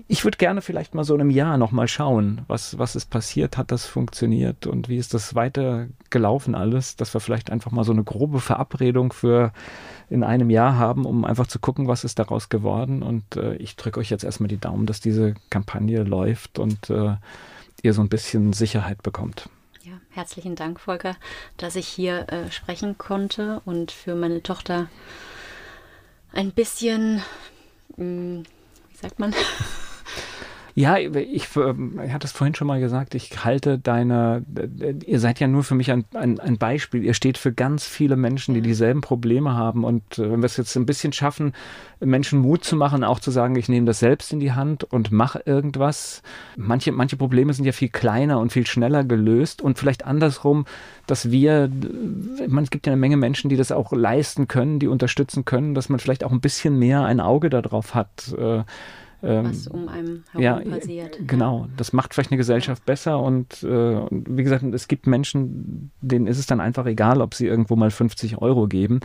ich würde gerne vielleicht mal so in einem Jahr nochmal schauen, was, was ist passiert, hat das funktioniert und wie ist das weiter gelaufen alles, dass wir vielleicht einfach mal so eine grobe Verabredung für in einem Jahr haben, um einfach zu gucken, was ist daraus geworden. Und äh, ich drücke euch jetzt erstmal die Daumen, dass diese Kampagne läuft und äh, ihr so ein bisschen Sicherheit bekommt. Ja, herzlichen Dank, Volker, dass ich hier äh, sprechen konnte und für meine Tochter ein bisschen, wie sagt man, Ja, ich, ich hatte es vorhin schon mal gesagt, ich halte deine, ihr seid ja nur für mich ein, ein, ein Beispiel. Ihr steht für ganz viele Menschen, die dieselben Probleme haben. Und äh, wenn wir es jetzt ein bisschen schaffen, Menschen Mut zu machen, auch zu sagen, ich nehme das selbst in die Hand und mache irgendwas. Manche, manche Probleme sind ja viel kleiner und viel schneller gelöst und vielleicht andersrum, dass wir, man, es gibt ja eine Menge Menschen, die das auch leisten können, die unterstützen können, dass man vielleicht auch ein bisschen mehr ein Auge darauf hat. Äh, ähm, was um einem herum ja, passiert. Genau, das macht vielleicht eine Gesellschaft besser und, äh, und, wie gesagt, es gibt Menschen, denen ist es dann einfach egal, ob sie irgendwo mal 50 Euro geben.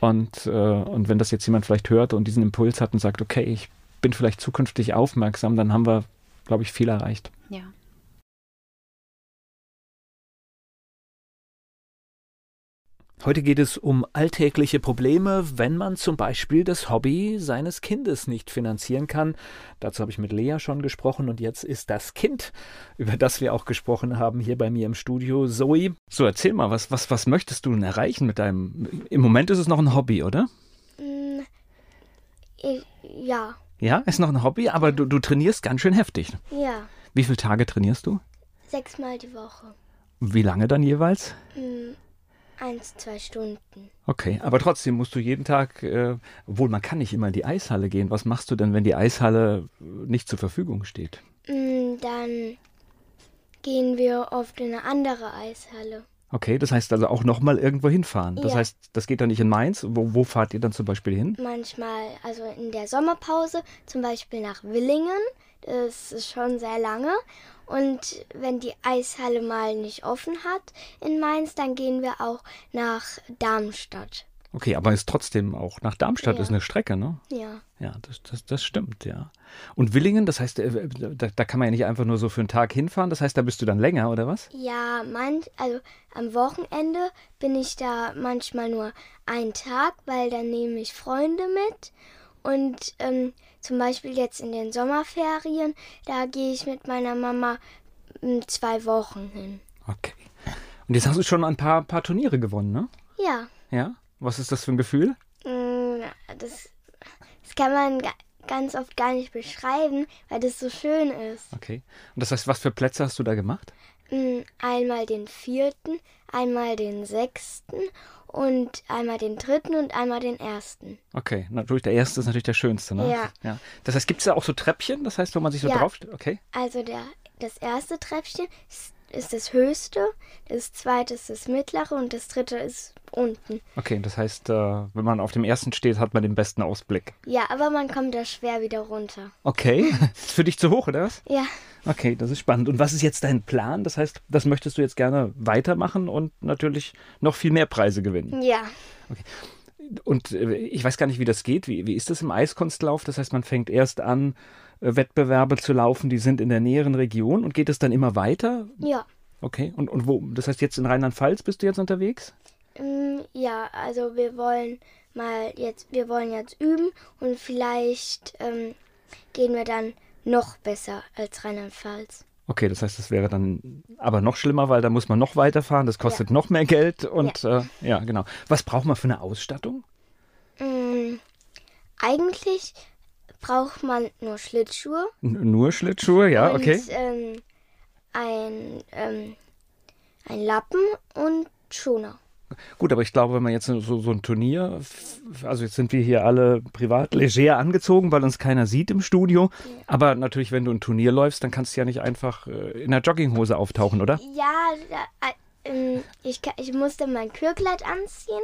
Und, äh, und wenn das jetzt jemand vielleicht hört und diesen Impuls hat und sagt, okay, ich bin vielleicht zukünftig aufmerksam, dann haben wir, glaube ich, viel erreicht. Heute geht es um alltägliche Probleme, wenn man zum Beispiel das Hobby seines Kindes nicht finanzieren kann. Dazu habe ich mit Lea schon gesprochen und jetzt ist das Kind, über das wir auch gesprochen haben, hier bei mir im Studio, Zoe. So, erzähl mal, was, was, was möchtest du denn erreichen mit deinem. Im Moment ist es noch ein Hobby, oder? Mm, ja. Ja, ist noch ein Hobby, aber du, du trainierst ganz schön heftig. Ja. Wie viele Tage trainierst du? Sechsmal die Woche. Wie lange dann jeweils? Mm Eins, zwei Stunden. Okay, aber trotzdem musst du jeden Tag, äh, obwohl man kann nicht immer in die Eishalle gehen. Was machst du denn, wenn die Eishalle nicht zur Verfügung steht? Mm, dann gehen wir oft in eine andere Eishalle. Okay, das heißt also auch nochmal irgendwo hinfahren. Das Ja. heißt, das geht dann nicht in Mainz. Wo, wo fahrt ihr dann zum Beispiel hin? Manchmal, also in der Sommerpause, zum Beispiel nach Willingen. Das ist schon sehr lange. Und wenn die Eishalle mal nicht offen hat in Mainz, dann gehen wir auch nach Darmstadt. Okay, aber ist trotzdem auch nach Darmstadt Ja. ist eine Strecke, ne? Ja. Ja, das, das, das stimmt, ja. Und Willingen, das heißt, äh, da, da kann man ja nicht einfach nur so für einen Tag hinfahren. Das heißt, da bist du dann länger, oder was? Ja, manch, also am Wochenende bin ich da manchmal nur einen Tag, weil dann nehme ich Freunde mit. Und ähm, zum Beispiel jetzt in den Sommerferien, da gehe ich mit meiner Mama m, zwei Wochen hin. Okay. Und jetzt hast du schon ein paar, paar Turniere gewonnen, ne? Ja, Ja. Was ist das für ein Gefühl? mm, das, das kann man ga, ganz oft gar nicht beschreiben, weil das so schön ist. Okay. Und das heißt, was für Plätze hast du da gemacht? Mm, Einmal den vierten, einmal den sechsten und einmal den dritten und einmal den ersten. Okay, natürlich, der erste ist natürlich der schönste, ne? Ja. ja. Das heißt, gibt es da auch so Treppchen? Das heißt, wo man sich so Ja. drauf... Okay. Also der, das erste Treppchen ist, ist das höchste, das zweite ist das mittlere und das dritte ist unten. Okay, das heißt, äh, wenn man auf dem ersten steht, hat man den besten Ausblick. Ja, aber man kommt da schwer wieder runter. Okay. ist für dich zu hoch, oder was? Ja, Okay, das ist spannend. Und was ist jetzt dein Plan? Das heißt, das möchtest du jetzt gerne weitermachen und natürlich noch viel mehr Preise gewinnen. ja. Und äh, ich weiß gar nicht, wie das geht. Wie, wie ist das im Eiskunstlauf? Das heißt, man fängt erst an, Wettbewerbe zu laufen, die sind in der näheren Region und geht es dann immer weiter? Ja. Okay. Und, und wo? Das heißt, jetzt in Rheinland-Pfalz bist du jetzt unterwegs? Mm, Ja, also wir wollen mal jetzt, wir wollen jetzt üben und vielleicht ähm, gehen wir dann noch besser als Rheinland-Pfalz. Okay, das heißt, das wäre dann aber noch schlimmer, weil da muss man noch weiterfahren, das kostet noch mehr Geld und ja. Äh, ja, genau. Was braucht man für eine Ausstattung? Mm, eigentlich braucht man nur Schlittschuhe N nur Schlittschuhe, ja, und okay. ähm, ein, ähm, ein Lappen und Schoner. Gut, aber ich glaube, wenn man jetzt so, so ein Turnier, also jetzt sind wir hier alle privat leger angezogen, weil uns keiner sieht im Studio. Aber natürlich, wenn du ein Turnier läufst, dann kannst du ja nicht einfach äh, in der Jogginghose auftauchen, oder? Ja, äh, ähm, ich, ich musste mein Kürkleid anziehen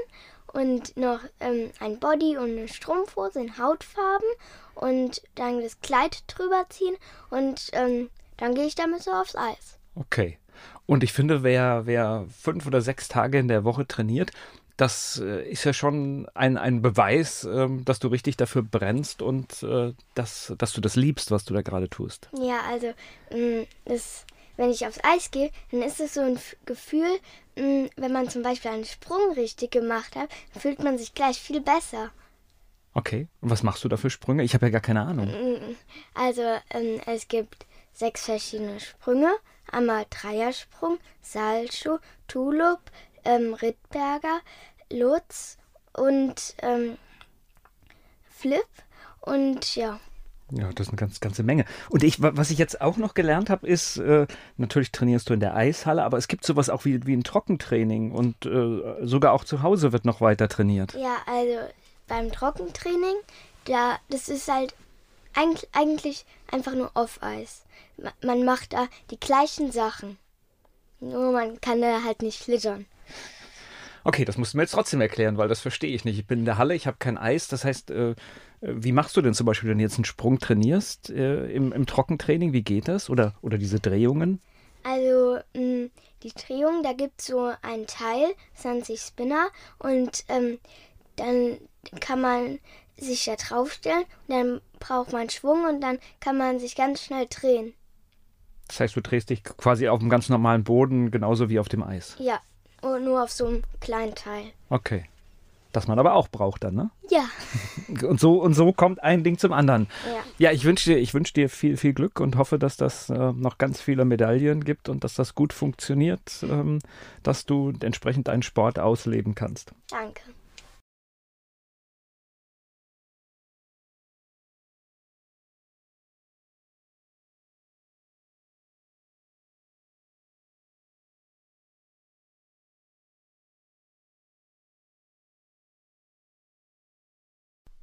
und noch ähm, ein Body und eine Strumpfhose in Hautfarben und dann das Kleid drüber ziehen und ähm, dann gehe ich damit so aufs Eis. Okay. Und ich finde, wer, wer fünf oder sechs Tage in der Woche trainiert, das äh, ist ja schon ein, ein Beweis, ähm, dass du richtig dafür brennst und äh, dass, dass du das liebst, was du da gerade tust. Ja, also ähm, das, wenn ich aufs Eis gehe, dann ist es so ein Gefühl, ähm, wenn man zum Beispiel einen Sprung richtig gemacht hat, dann fühlt man sich gleich viel besser. Okay. Und was machst du da für Sprünge? Ich habe ja gar keine Ahnung. Also ähm, es gibt sechs verschiedene Sprünge. Einmal Dreiersprung, Salcho, Tulip, ähm, Rittberger, Lutz und ähm, Flip. Und ja, Ja, das ist eine ganz, ganze Menge. Und ich, wa- was ich jetzt auch noch gelernt habe, ist, äh, natürlich trainierst du in der Eishalle, aber es gibt sowas auch wie, wie ein Trockentraining und äh, sogar auch zu Hause wird noch weiter trainiert. ja, also beim Trockentraining, da, das ist halt eigentlich, einfach nur Off-Eis. Ma- Man macht da die gleichen Sachen. Nur man kann da halt nicht schlittern. Okay, das musst du mir jetzt trotzdem erklären, weil das verstehe ich nicht. Ich bin in der Halle, ich habe kein Eis. Das heißt, äh, wie machst du denn zum Beispiel, wenn du jetzt einen Sprung trainierst äh, im, im Trockentraining? Wie geht das? Oder, oder diese Drehungen? Also mh, die Drehung, da gibt es so einen Teil, das nennt sich Spinner und ähm, dann kann man sich da draufstellen und dann braucht man Schwung und dann kann man sich ganz schnell drehen. Das heißt, du drehst dich quasi auf einem ganz normalen Boden, genauso wie auf dem Eis. Ja, nur auf so einem kleinen Teil. Okay. Das man aber auch braucht dann, ne? Ja, Und so, und so kommt ein Ding zum anderen. ja. Ja, ich wünsche dir, ich wünsche dir viel, viel Glück und hoffe, dass das äh, noch ganz viele Medaillen gibt und dass das gut funktioniert, ähm, dass du entsprechend deinen Sport ausleben kannst. Danke.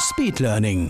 Speed Learning.